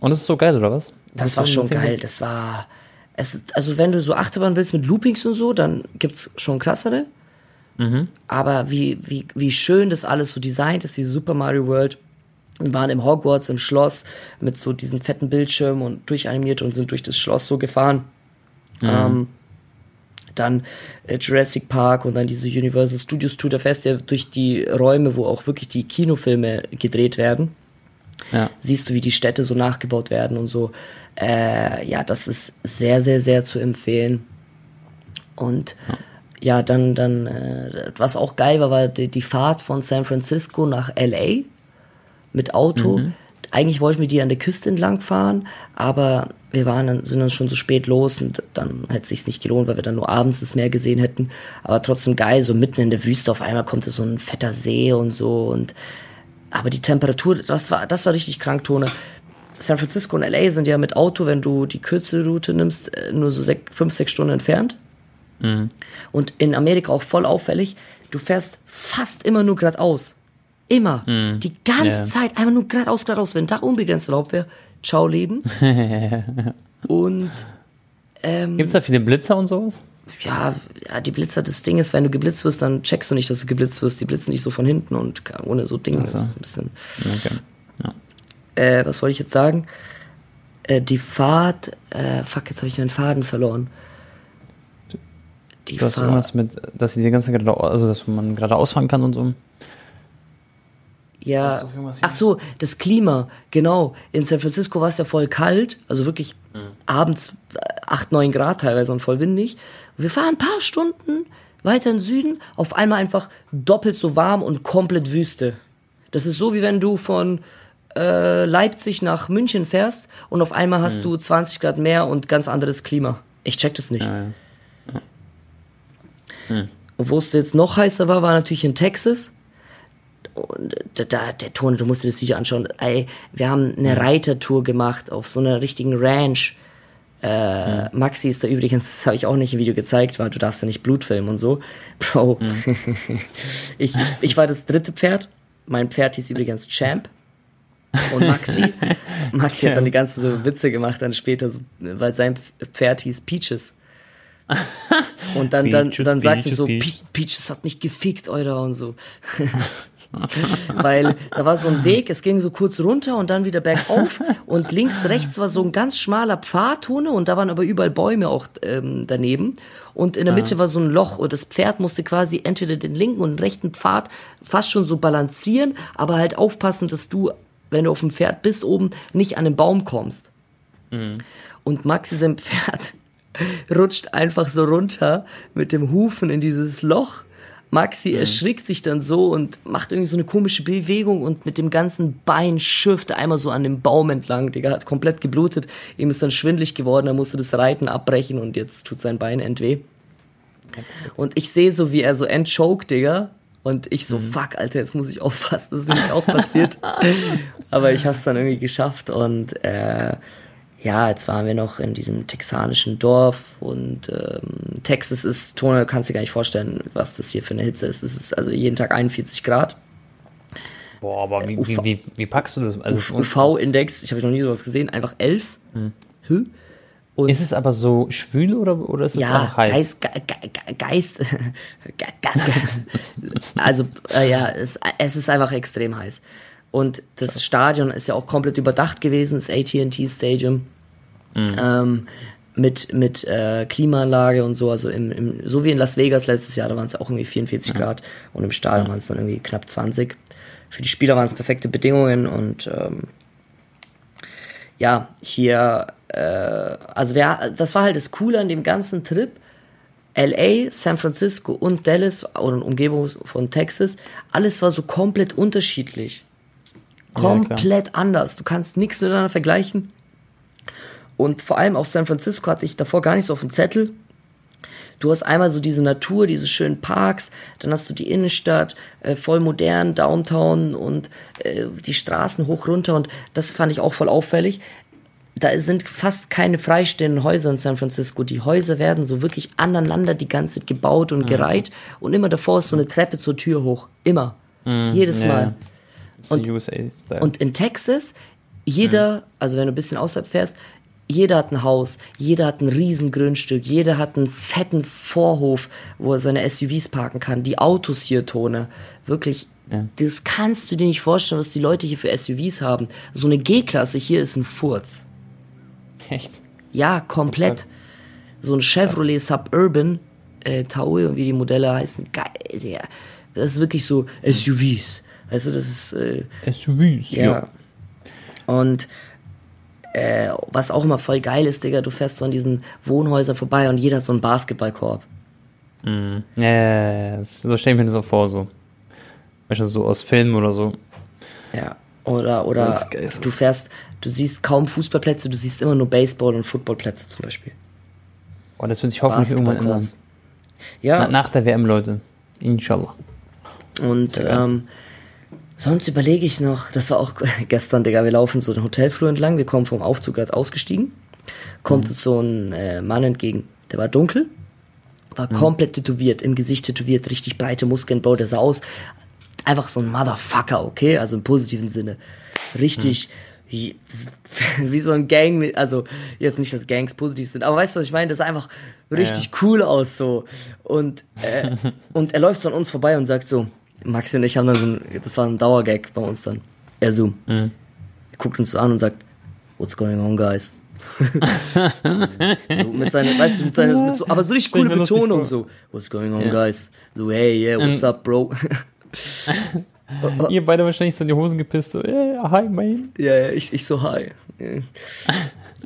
Und es ist so geil, oder was?
Das
Hast
war schon geil.
Minuten?
Das war. Es, ist- also wenn du so Achterbahn willst mit Loopings und so, dann gibt's schon krassere.
Mhm.
Aber wie, wie, wie schön das alles so designt ist, diese Super Mario World. Wir waren im Hogwarts im Schloss mit so diesen fetten Bildschirmen und durchanimiert und sind durch das Schloss so gefahren. Ähm, dann äh, Jurassic Park und dann diese Universal Studios Tour. Da fährst du ja durch die Räume, wo auch wirklich die Kinofilme gedreht werden
Ja.
siehst du, wie die Städte so nachgebaut werden und so. Äh, ja, das ist sehr, sehr, sehr zu empfehlen. Und ja, dann, dann, äh, was auch geil war, war die, die Fahrt von San Francisco nach LA mit Auto. Eigentlich wollten wir die an der Küste entlang fahren, aber wir waren dann, sind dann schon so spät los und dann hätte es sich nicht gelohnt, weil wir dann nur abends das Meer gesehen hätten. Aber trotzdem geil, so mitten in der Wüste auf einmal kommt so ein fetter See und so und aber die Temperatur, das war, das war richtig krank, Tone. San Francisco und LA sind ja mit Auto, wenn du die kürzere Route nimmst, äh, nur so sech, fünf, sechs Stunden entfernt. Und in Amerika auch voll auffällig, du fährst fast immer nur geradeaus. Immer. Die ganze
Ja.
Zeit einfach nur geradeaus, geradeaus. Wenn da unbegrenzt erlaubt wäre, ciao Leben. und
Gibt es da viele Blitzer und sowas?
ja, ja, die Blitzer, das Ding ist, wenn du geblitzt wirst, dann checkst du nicht, dass du geblitzt wirst. Die blitzen nicht so von hinten und ohne so Dinge. Das ist ein bisschen.
Okay. Ja.
äh, was wollte ich jetzt sagen? Äh, die Fahrt, äh, fuck, jetzt habe ich meinen Faden verloren. Die
Du hast
Fahrt,
irgendwas mit, dass die ganze gerade, also dass man gerade ausfahren kann und so.
Ja. Ach so, das Klima, genau. In San Francisco war es ja voll kalt, also wirklich abends äh, 8, 9 Grad teilweise und voll windig. Und wir fahren ein paar Stunden weiter in den Süden, auf einmal einfach doppelt so warm und komplett Wüste. Das ist so, wie wenn du von äh, Leipzig nach München fährst und auf einmal hast du 20 Grad mehr und ganz anderes Klima. Ich check das nicht.
Ja, ja.
Und wo es jetzt noch heißer war, war natürlich in Texas. Und da, da, der Ton, du musst dir das Video anschauen. Ey, wir haben eine Reitertour gemacht auf so einer richtigen Ranch. Äh, Maxi ist da übrigens, das habe ich auch nicht im Video gezeigt, weil du darfst ja nicht Blut filmen und so. Bro, ich, ich war das dritte Pferd. Mein Pferd hieß übrigens Champ. Und Maxi, Maxi hat dann die ganze so Witze gemacht, dann später, so, weil sein Pferd hieß Peaches. Und dann, dann,
Peaches,
dann sagte so,
Peaches.
Pe Peaches hat mich gefickt, Eurer und so. Weil da war so ein Weg, es ging so kurz runter und dann wieder bergauf und links, rechts war so ein ganz schmaler Pfadhune und da waren aber überall Bäume auch ähm, daneben und in der Mitte war so ein Loch und das Pferd musste quasi entweder den linken und den rechten Pfad fast schon so balancieren, aber halt aufpassen, dass du, wenn du auf dem Pferd bist, oben nicht an den Baum kommst. Und Maxi sein Pferd rutscht einfach so runter mit dem Hufen in dieses Loch. Maxi erschrickt sich dann so und macht irgendwie so eine komische Bewegung und mit dem ganzen Bein schürft er einmal so an dem Baum entlang. Digga hat komplett geblutet. Ihm ist dann schwindlig geworden, er musste das Reiten abbrechen und jetzt tut sein Bein entweh. Und ich sehe so, wie er so entchoked, Digga. Und ich so,
Mhm.
fuck, Alter, jetzt muss ich aufpassen, das ist mir nicht auch passiert. Aber ich hab's dann irgendwie geschafft und äh, ja, jetzt waren wir noch in diesem texanischen Dorf und ähm, Texas ist, Tone, kannst dir gar nicht vorstellen, was das hier für eine Hitze ist. Es ist also jeden Tag 41 Grad.
Boah, aber wie,
UV.
wie, wie, wie packst du das? Also,
UV-Index, ich habe noch nie sowas gesehen, einfach 11. Hä? Und
ist es aber so schwül oder, oder ist es
ja,
auch heiß?
Geist, Ge Ge Ge Geist, Ge Ge also äh, ja, es, es ist einfach extrem heiß. Und das Stadion ist ja auch komplett überdacht gewesen, das AT&T Stadium, ähm, mit mit äh, Klimaanlage und so, also im, im, so wie in Las Vegas letztes Jahr, da waren es auch irgendwie 44 Grad und im Stadion waren es dann irgendwie knapp 20. Für die Spieler waren es perfekte Bedingungen und ähm, ja, hier, äh, also wer, das war halt das Coole an dem ganzen Trip. LA, San Francisco und Dallas oder Umgebung von Texas, alles war so komplett unterschiedlich. Komplett anders. Du kannst nichts miteinander vergleichen. Und vor allem auch San Francisco hatte ich davor gar nicht so auf dem Zettel. Du hast einmal so diese Natur, diese schönen Parks, dann hast du die Innenstadt, äh, voll modern, Downtown und äh, die Straßen hoch runter und das fand ich auch voll auffällig. Da sind fast keine freistehenden Häuser in San Francisco. Die Häuser werden so wirklich aneinander die ganze Zeit gebaut und gereiht und immer davor ist so eine Treppe zur Tür hoch. Immer. Jedes
ja,
Mal.
ja. USA-Style.
Und in Texas, jeder, also wenn du ein bisschen außerhalb fährst, jeder hat ein Haus, jeder hat ein riesen Grundstück, jeder hat einen fetten Vorhof, wo er seine SUVs parken kann. Die Autos hier, Tone, wirklich, das kannst du dir nicht vorstellen, was die Leute hier für SUVs haben. So eine G-Klasse hier ist ein Furz.
Echt?
Ja, komplett. So ein Chevrolet Suburban, äh, Tahoe, wie die Modelle heißen, geil, Digga. Das ist wirklich so SUVs. Weißt du, das ist, äh,
SUVs,
ja.
ja.
Und äh, was auch immer voll geil ist, Digga, du fährst so an diesen Wohnhäusern vorbei und jeder hat so einen Basketballkorb.
Ja, ja, ja, so stelle ich mir das auch vor, so. Weißt du, so aus Filmen oder so.
Ja. Oder, oder
Das ist geil.
du fährst, du siehst kaum Fußballplätze, du siehst immer nur Baseball- und Footballplätze zum Beispiel.
Und das wird sich hoffentlich irgendwann ändern.
Ja,
Na, nach der WM, Leute. Inshallah.
Und ähm, sonst überlege ich noch, das war auch gestern, Digga, wir laufen so den Hotelflur entlang, wir kommen vom Aufzug gerade ausgestiegen, kommt uns so ein äh, Mann entgegen, der war dunkel, war komplett tätowiert, im Gesicht tätowiert, richtig breite Muskeln, Bro, der sah aus, einfach so ein Motherfucker, okay, also im positiven Sinne. Richtig, wie, wie so ein Gang, also jetzt nicht, dass Gangs positiv sind, aber weißt du, was ich meine? Das sah einfach richtig cool aus so. Und, äh, und er läuft so an uns vorbei und sagt so, Maxi und ich haben dann so ein, das war ein Dauergag bei uns dann. Er so, er guckt uns so an und sagt, what's going on, guys? so mit seiner, weißt du, mit seiner, mit so, aber so richtig coole Betonung, so, what's going on, guys? So, hey, yeah, what's up, bro?
Ihr beide wahrscheinlich so in die Hosen gepisst, so, yeah, hi, man.
Ja, ja, ich, ich so, hi. Ja.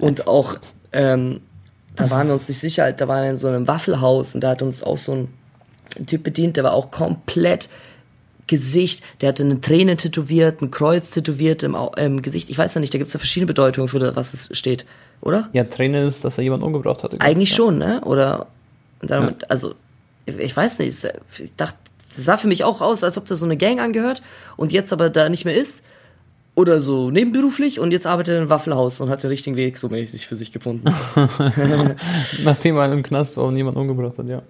Und auch, ähm, da waren wir uns nicht sicher, da waren wir in so einem Waffelhaus und da hat uns auch so ein Typ bedient, der war auch komplett Gesicht, der hatte eine Träne tätowiert, ein Kreuz tätowiert im, im Gesicht. Ich weiß ja nicht, da gibt es ja verschiedene Bedeutungen für was es steht, oder?
Ja, Träne ist, dass er jemanden umgebracht hat.
Eigentlich
ja.
schon, ne? Oder damit, also ich, weiß nicht, ich dachte, das sah für mich auch aus, als ob da so eine Gang angehört und jetzt aber da nicht mehr ist. Oder so nebenberuflich und jetzt arbeitet er im Waffelhaus und hat den richtigen Weg so mäßig für sich gefunden.
Nachdem er im Knast war und jemanden umgebracht hat, ja.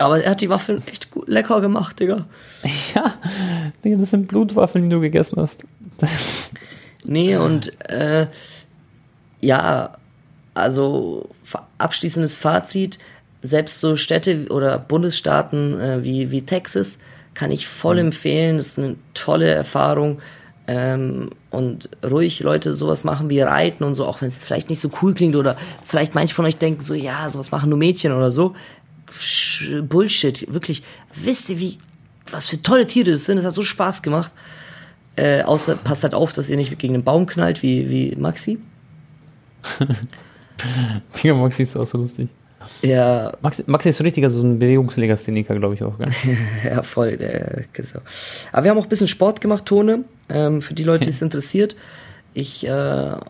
Aber er hat die Waffeln echt gut, lecker gemacht, Digga.
Ja, Digga, das sind Blutwaffeln, die du gegessen hast.
Nee, und äh, ja, also abschließendes Fazit, selbst so Städte oder Bundesstaaten äh, wie, wie Texas kann ich voll empfehlen. Das ist eine tolle Erfahrung. Ähm, und ruhig Leute sowas machen wie Reiten und so, auch wenn es vielleicht nicht so cool klingt oder vielleicht manche von euch denken so, ja, sowas machen nur Mädchen oder so. Bullshit, wirklich. Wisst ihr, wie, was für tolle Tiere das sind? Es hat so Spaß gemacht. Äh, außer passt halt auf, dass ihr nicht gegen den Baum knallt, wie, wie Maxi.
Digga, Maxi ist auch so lustig.
Ja,
Max, Max ist so richtiger, so ein Bewegungslegastheniker, glaube ich auch. Gell?
ja, voll. Der, so. Aber wir haben auch ein bisschen Sport gemacht, Tone, ähm, für die Leute, die es interessiert. Ich, äh,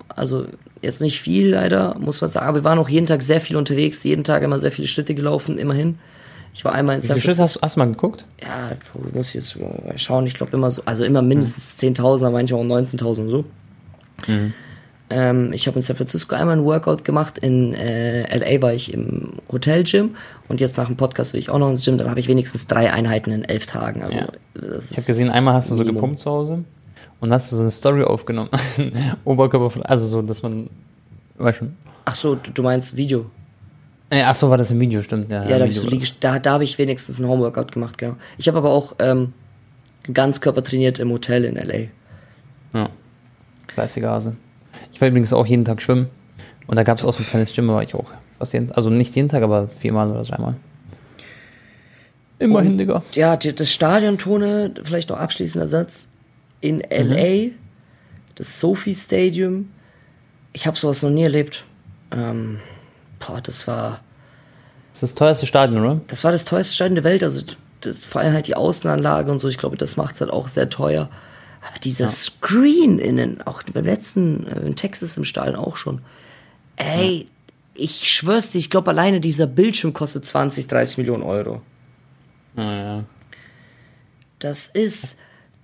also jetzt nicht viel leider, muss man sagen, aber wir waren auch jeden Tag sehr viel unterwegs, jeden Tag immer sehr viele Schritte gelaufen, immerhin. Ich war einmal in
Wie
San Francisco.
hast, hast du mal geguckt?
Ja, du musst jetzt schauen, ich glaube immer so, also immer mindestens 10.000, manchmal auch 19.000 und so. Ähm, ich habe in San Francisco einmal ein Workout gemacht, in äh, LA war ich im Hotelgym und jetzt nach dem Podcast will ich auch noch ins Gym, dann habe ich wenigstens drei Einheiten in elf Tagen. Also,
Ja.
das
Ich habe gesehen, einmal hast du so gepumpt zu Hause und hast du so eine Story aufgenommen. Oberkörper, also so, dass man, weißt schon.
Ach so, du, meinst Video.
Äh, ach so, war das im Video, stimmt. Ja,
Ja, da,
im
hab ich so da, da habe ich wenigstens ein Homeworkout gemacht, genau. Ich habe aber auch ähm, Ganzkörper trainiert im Hotel in LA.
Ja. Fleißige Hase. Ich war übrigens auch jeden Tag schwimmen. Und da gab es auch so ein kleines Gym, war ich auch. Fast jeden, also nicht jeden Tag, aber viermal oder dreimal. Immerhin, Digga.
Ja, das Stadiontone, vielleicht noch abschließender Satz, in
Mhm.
LA, das Sophie Stadium, ich habe sowas noch nie erlebt. Ähm, boah, das war,
Das ist das teuerste Stadion, oder?
das war das teuerste Stadion der Welt, also das, vor allem halt die Außenanlage und so, ich glaube, das macht es halt auch sehr teuer. Aber dieser Screen innen, auch beim letzten äh, in Texas im Stadion auch schon. Ey, ich schwör's dir, ich glaube alleine dieser Bildschirm kostet 20, 30 Millionen Euro.
Ja, ja.
Das ist,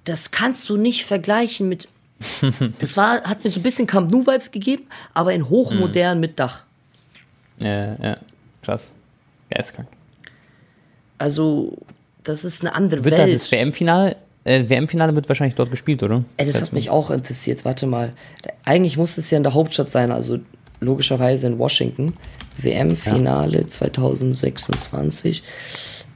das kannst du nicht vergleichen mit. Das war, hat mir so ein bisschen Camp Nou Vibes gegeben, aber in hochmodern mit Dach.
Ja, ja. Krass. Geistkrank.
Also, das ist eine andere
Wird
Welt.
das WM-Finale, äh, WM-Finale wird wahrscheinlich dort gespielt, oder?
Ey, das hat mich auch interessiert. Warte mal. Eigentlich muss es ja in der Hauptstadt sein, also logischerweise in Washington. WM-Finale 2026.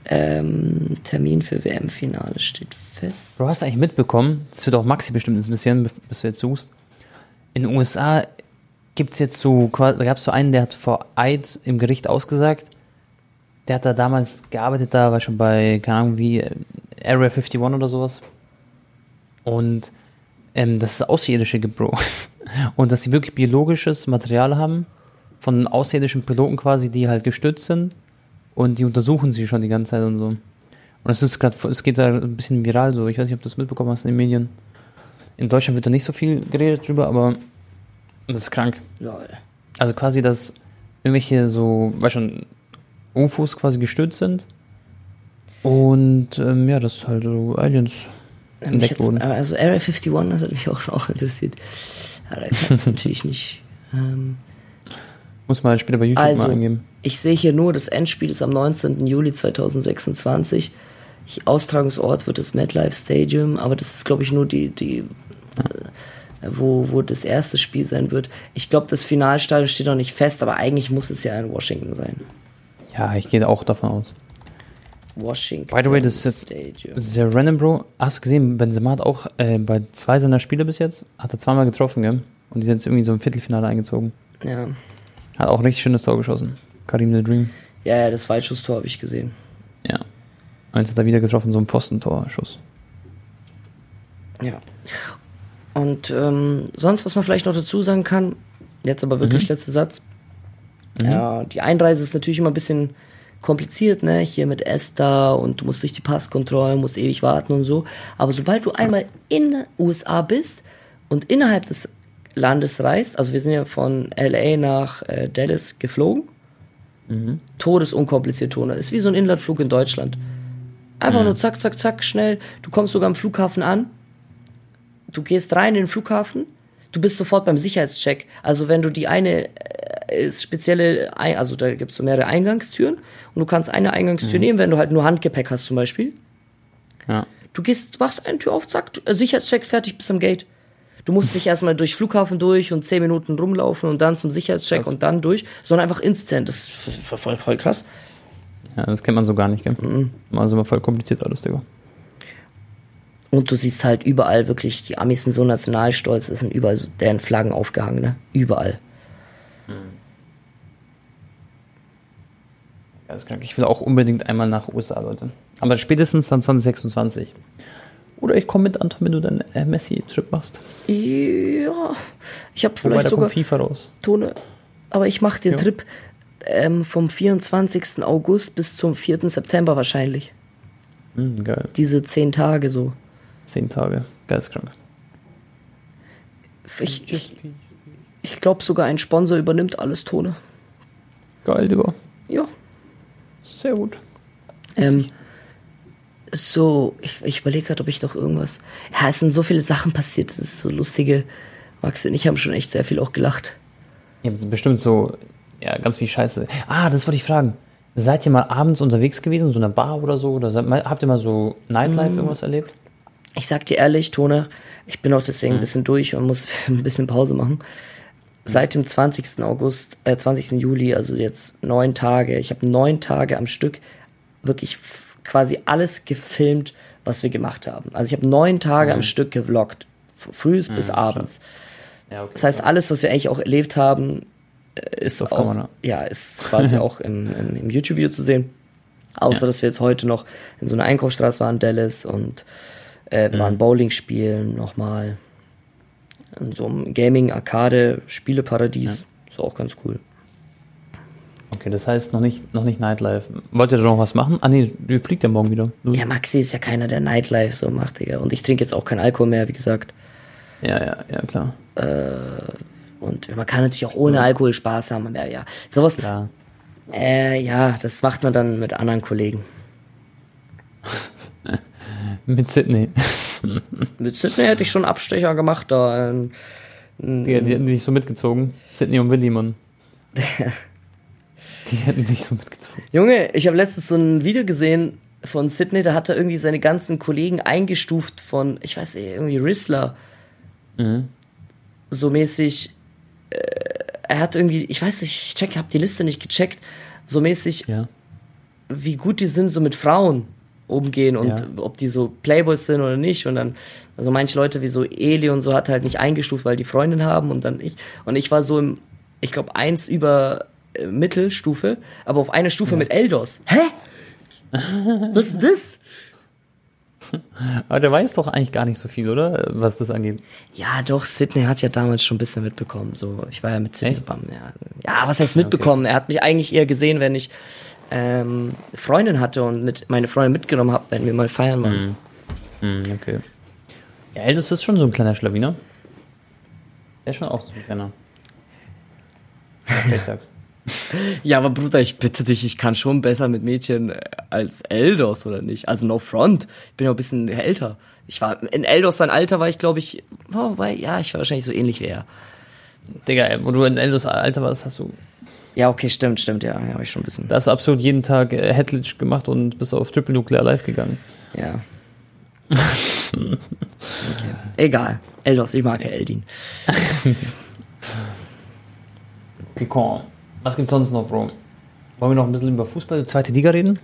Ähm, Termin für WM-Finale steht fest.
Du hast eigentlich mitbekommen, das wird auch Maxi bestimmt interessieren, bis du jetzt suchst. In den USA gibt es jetzt so, da gab es so einen, der hat vor Eid im Gericht ausgesagt. Der hat da damals gearbeitet, da war schon bei, keine Ahnung, wie äh, Area 51 oder sowas. Und ähm, dass es Außerirdische gibt, Bro. Und dass sie wirklich biologisches Material haben von außerirdischen Piloten quasi, die halt gestützt sind. Und die untersuchen sie schon die ganze Zeit und so. Und es ist gerade, es geht da ein bisschen viral so. Ich weiß nicht, ob du das mitbekommen hast in den Medien. In Deutschland wird da nicht so viel geredet drüber, aber das ist krank.
Lol.
Also quasi, dass irgendwelche so, weißt schon, UFOs quasi gestürzt sind. Und ähm, ja, dass halt so Aliens
Ja,
entdeckt
jetzt,
wurden.
also Area 51, das hat mich auch schon auch interessiert. Ja, da kannst du natürlich nicht. Ähm,
Muss man halt später bei YouTube
Also,
mal eingeben.
ich sehe hier nur, das Endspiel ist am 19. Juli 2026. Ich, Austragungsort wird das MetLife Stadium, aber das ist, glaube ich, nur die, die äh, wo, wo das erste Spiel sein wird. Ich glaube, das Finalstadion steht noch nicht fest, aber eigentlich muss es ja in Washington sein.
Ja, ich gehe auch davon aus.
Washington
By the way, das ist jetzt
Stadium.
sehr random, Bro. Hast du gesehen, Benzema hat auch äh, bei zwei seiner Spiele bis jetzt, hat er zweimal getroffen, gell? Und die sind jetzt irgendwie so im Viertelfinale eingezogen.
Ja.
Hat auch ein richtig schönes Tor geschossen. Karim the Dream.
ja, ja, das Weitschusstor habe ich gesehen.
Ja. Eins hat er wieder getroffen, so ein Pfostentorschuss.
Ja. Und ähm, sonst, was man vielleicht noch dazu sagen kann, jetzt aber wirklich letzter Satz. Ja, die Einreise ist natürlich immer ein bisschen kompliziert, ne? Hier mit ESTA und du musst durch die Passkontrollen, musst ewig warten und so. Aber sobald du einmal in den USA bist und innerhalb des Landes reist, also wir sind ja von LA nach äh, Dallas geflogen, todesunkompliziert, Tone. Ist wie so ein Inlandflug in Deutschland. Einfach nur zack, zack, zack, schnell. Du kommst sogar am Flughafen an, du gehst rein in den Flughafen, du bist sofort beim Sicherheitscheck. Also wenn du die eine äh, spezielle, also da gibt es so mehrere Eingangstüren und du kannst eine Eingangstür nehmen, wenn du halt nur Handgepäck hast zum Beispiel.
Ja.
Du gehst, du machst eine Tür auf, zack, äh, Sicherheitscheck, fertig, bis am Gate. Du musst nicht erstmal durch Flughafen durch und zehn Minuten rumlaufen und dann zum Sicherheitscheck
Krass.
und dann durch, sondern einfach instant. Das ist voll, voll, krass.
Ja, das kennt man so gar nicht, gell? Also immer voll kompliziert alles, Digga.
Und du siehst halt überall wirklich, die Amis sind so nationalstolz, es sind überall so deren Flaggen aufgehangen, ne? Überall.
Ja, das ist krank. Ich will auch unbedingt einmal nach USA, Leute. Aber spätestens dann 2026. Oder ich komme mit, Anton, wenn du deinen äh, Messi-Trip machst.
Ja, ich habe vielleicht sogar
FIFA raus.
Tone, aber ich mache den
Ja.
Trip Ähm, vom 24. August bis zum 4. September wahrscheinlich.
Hm, geil.
Diese zehn Tage so.
Zehn Tage. Geisteskrank.
Ich, ich, ich glaube sogar ein Sponsor übernimmt alles Tone.
Geil, Digga.
Ja.
Sehr gut.
Ähm, so, ich, ich überlege gerade, ob ich noch irgendwas. Ja, es sind so viele Sachen passiert. Das ist so lustige. Max und ich haben schon echt sehr viel auch gelacht.
Ihr habt bestimmt so, ja, ganz viel Scheiße. Ah, das wollte ich fragen. Seid ihr mal abends unterwegs gewesen, in so einer Bar oder so? Oder habt ihr mal so Nightlife irgendwas erlebt?
Ich sag dir ehrlich, Tone, ich bin auch deswegen ein bisschen durch und muss ein bisschen Pause machen. Seit dem 20. August, äh, 20. Juli, also jetzt neun Tage, ich habe neun Tage am Stück wirklich quasi alles gefilmt, was wir gemacht haben. Also ich habe neun Tage am Stück gevloggt, f- frühs bis abends.
Ja, okay.
Das heißt, alles, was wir eigentlich auch erlebt haben, äh, ist
auf
auch,
Kamera.
ja, ist quasi auch im, im, im YouTube-Video zu sehen. Außer,
Ja.
dass wir jetzt heute noch in so einer Einkaufsstraße waren, Dallas, und äh,
Mhm.
wir waren Bowling spielen nochmal. In so einem Gaming-Arcade-Spieleparadies. Ist auch ganz cool.
Okay, das heißt noch nicht, noch nicht Nightlife. Wollt ihr da noch was machen? Ah, nee, ihr fliegt ja morgen wieder. Du-
Ja, Maxi ist ja keiner, der Nightlife so macht, Digga. Und ich trinke jetzt auch keinen Alkohol mehr, wie gesagt.
ja, ja, ja, klar.
Und man kann natürlich auch ohne Alkohol Spaß haben. Ja, ja. Sowas,
Klar.
äh, ja, das macht man dann mit anderen Kollegen.
Mit Sydney.
Mit Sydney hätte ich schon Abstecher gemacht da. ähm,
Die, die hätten dich so mitgezogen. Sydney und Willi, Mann. Die hätten dich so mitgezogen.
Junge, ich habe letztens so ein Video gesehen von Sydney, da hat er irgendwie seine ganzen Kollegen eingestuft von, ich weiß nicht, irgendwie Rizzler. So mäßig. Äh, er hat irgendwie, ich weiß nicht, ich check, hab die Liste nicht gecheckt. So mäßig,
Ja.
wie gut die sind, so mit Frauen umgehen und
Ja.
ob die so Playboys sind oder nicht. Und dann, also manche Leute wie so Eli und so hat er halt nicht eingestuft, weil die Freundin haben und dann ich. Und ich war so im, ich glaube, eins über äh, Mittelstufe, aber auf eine Stufe mit Eldos. Hä? Was ist das?
Aber der weiß doch eigentlich gar nicht so viel, oder? Was das angeht.
Ja, doch, Sydney hat ja damals schon ein bisschen mitbekommen. So, ich war ja mit Sydney
Echt?
beim, ja. ja, was heißt mitbekommen? Er hat mich eigentlich eher gesehen, wenn ich ähm, Freundin hatte und mit meine Freundin mitgenommen habe, wenn wir mal feiern waren.
Hm, okay. Ja, Eldus ist schon so ein kleiner Schlawiner. Der ist schon auch so ein kleiner. Feldtags.
Ja, aber Bruder, ich bitte dich, ich kann schon besser mit Mädchen äh, als Eldos, oder nicht? Also no front. Ich bin ja ein bisschen älter. Ich war, in Eldos sein Alter war ich, glaube ich, oh, ja, ich war wahrscheinlich so ähnlich wie er.
Digga, wo du in Eldus Alter warst, hast du,
Ja, okay, stimmt, stimmt, ja, ja, hab ich schon ein bisschen.
da hast du absolut jeden Tag äh, Headlich gemacht und bist auf Triple Nuclear Live gegangen.
Ja. okay. Egal. Eldos, ich mag ja Eldin.
Pikon. Was gibt's sonst noch, Bro? Wollen wir noch ein bisschen über Fußball, zweite Liga reden?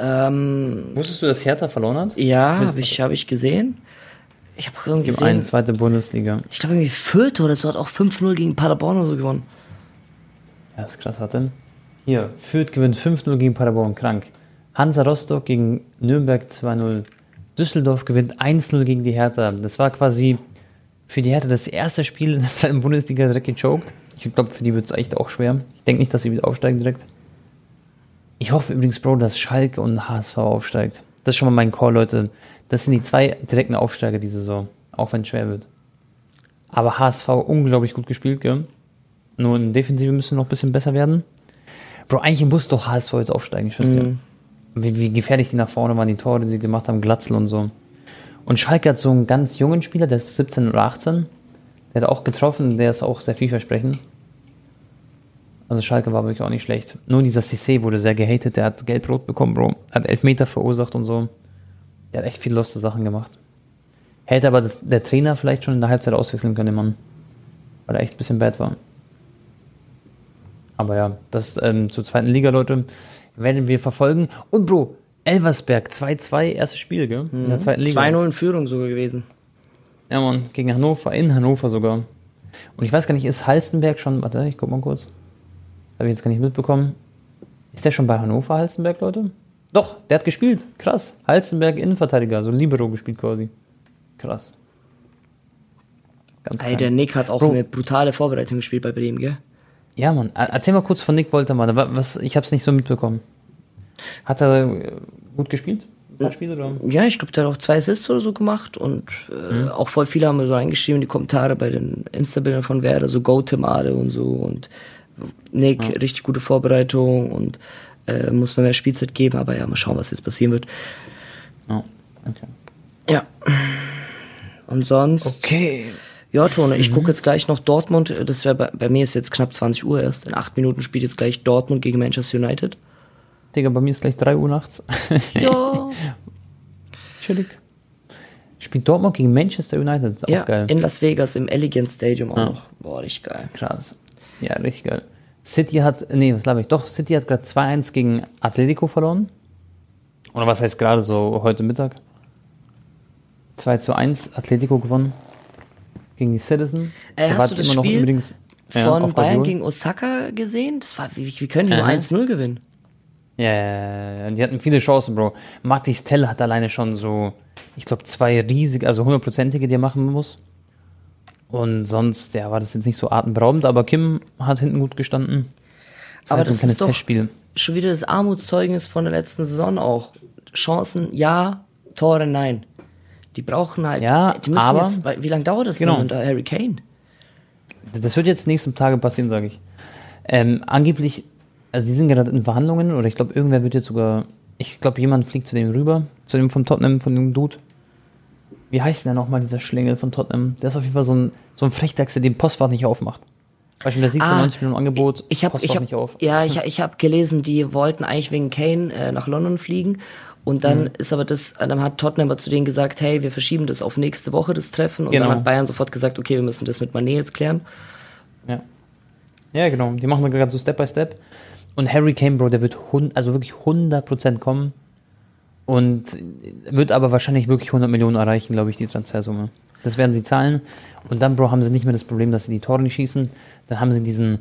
Ähm,
Wusstest du, dass Hertha verloren hat?
ja, habe ich, hab ich gesehen. Ich habe irgendwie gesehen,
zweite Bundesliga.
ich glaube irgendwie Fürth oder so hat auch 5-0 gegen Paderborn oder so gewonnen.
Ja, ist krass, warte. Hier, Fürth gewinnt 5-0 gegen Paderborn, krank. Hansa Rostock gegen Nürnberg 2-0. Düsseldorf gewinnt 1-0 gegen die Hertha. Das war quasi für die Hertha das erste Spiel in der zweiten Bundesliga direkt gechoked. Ich glaube, für die wird es echt auch schwer. Ich denke nicht, dass sie wieder aufsteigen direkt. Ich hoffe übrigens, Bro, dass Schalke und HSV aufsteigt. Das ist schon mal mein Call, Leute. Das sind die zwei direkten Aufsteiger diese Saison. Auch wenn es schwer wird. Aber HSV unglaublich gut gespielt, gell? Nur in Defensive müssen noch ein bisschen besser werden. Bro, eigentlich muss doch HSV jetzt aufsteigen, ich weiß ja. Wie, wie gefährlich die nach vorne waren, die Tore, die sie gemacht haben, Glatzel und so. Und Schalke hat so einen ganz jungen Spieler, der ist 17 oder 18. Der hat auch getroffen, der ist auch sehr vielversprechend. Also Schalke war wirklich auch nicht schlecht. Nur dieser Cissé wurde sehr gehatet, der hat Gelb-Rot bekommen, Bro. Hat Elfmeter verursacht und so. Der hat echt viele loste Sachen gemacht. Hätte aber das, der Trainer vielleicht schon in der Halbzeit auswechseln können, den Mann. Weil er echt ein bisschen bad war. Aber ja, das ähm, zur zweiten Liga, Leute, werden wir verfolgen. Und Bro, Elversberg 2-2, erstes Spiel, gell? In der zweiten Liga.
2-0 in Führung sogar gewesen.
Ja, Mann, gegen Hannover, in Hannover sogar. Und ich weiß gar nicht, ist Halstenberg schon, warte, ich guck mal kurz. Habe ich jetzt gar nicht mitbekommen. Ist der schon bei Hannover, Halstenberg, Leute? Doch, der hat gespielt. Krass. Halstenberg Innenverteidiger, so Libero gespielt quasi. Krass. Ganz
Ey, der Nick hat auch
Bro.
eine brutale Vorbereitung gespielt bei Bremen, gell?
Ja, Mann. Er- Erzähl mal kurz von Nick Woltermann. Wa- Was, ich habe es nicht so mitbekommen. Hat er äh, gut gespielt? Paar Spiele oder?
Ja, ich glaube, der hat auch zwei Assists oder so gemacht und äh, auch voll viele haben so reingeschrieben in die Kommentare bei den Insta-Bildern von Werder, so Go Temade und so und Nick, richtig gute Vorbereitung und äh, muss man mehr Spielzeit geben, aber ja, mal schauen, was jetzt passieren wird.
Ja. Okay.
Ja. Und sonst,
Okay.
ja, Tone, ich gucke jetzt gleich noch Dortmund, das wäre bei, bei mir ist jetzt knapp 20 Uhr erst, in acht Minuten spielt jetzt gleich Dortmund gegen Manchester United.
Digga, bei mir ist gleich 3 Uhr nachts.
Ja,
Chillig. Spielt Dortmund gegen Manchester United. Ist auch
ja
geil.
in Las Vegas im Elegant Stadium auch
Ja.
noch. Boah, richtig geil.
Krass. Ja, richtig geil. City hat, nee, was glaube ich? Doch, City hat gerade 2-1 gegen Atletico verloren. Oder was heißt gerade so heute Mittag? 2 zu 1 Atletico gewonnen. Gegen die Citizen.
Äh,
Da
hast du das
immer noch
Spiel
übrigens, ja,
von
auf
Bayern gegen Osaka gesehen? Das war, wie, wie können die nur
Aha.
1-0 gewinnen?
Ja, ja, ja, die hatten viele Chancen, Bro. Matis Tell hat alleine schon so, ich glaube, zwei riesige, also hundertprozentige, die er machen muss. Und sonst, ja, war das jetzt nicht so atemberaubend, aber Kim hat hinten gut gestanden. Das
Aber
halt so
das
kleines
ist doch
Testspiel.
schon wieder das Armutszeugnis von der letzten Saison auch. Chancen ja, Tore nein. Die brauchen halt,
Ja,
die müssen
aber-
jetzt, wie lange dauert das
Genau.
denn unter Harry Kane?
Das wird jetzt nächsten Tage passieren, sage ich. Ähm, angeblich, also die sind gerade in Verhandlungen, oder ich glaube, irgendwer wird jetzt sogar, ich glaube, jemand fliegt zu dem rüber, zu dem von Tottenham, von dem Dude. Wie heißt denn der nochmal, dieser Schlingel von Tottenham? Der ist auf jeden Fall so ein, so ein Frechdachs, der den Postfach nicht aufmacht. Beispiel, der sieht so
Ah,
90 Millionen Angebot,
Ich habe
Postfach
ich hab,
nicht auf.
ja, ich, ich habe gelesen, die wollten eigentlich wegen Kane äh, nach London fliegen und dann
Mhm.
ist aber das, dann hat Tottenham aber zu denen gesagt, hey, wir verschieben das auf nächste Woche das Treffen und
Genau.
dann hat Bayern sofort gesagt, okay, wir müssen das mit Mané jetzt klären.
Ja. Ja, genau. Die machen wir gerade so Step by Step. Und Harry Kane, Bro, der wird also wirklich 100% kommen. Und wird aber wahrscheinlich wirklich 100 Millionen erreichen, glaube ich, die Transfersumme. Das werden sie zahlen. Und dann, Bro, haben sie nicht mehr das Problem, dass sie die Tore nicht schießen. Dann haben sie diesen,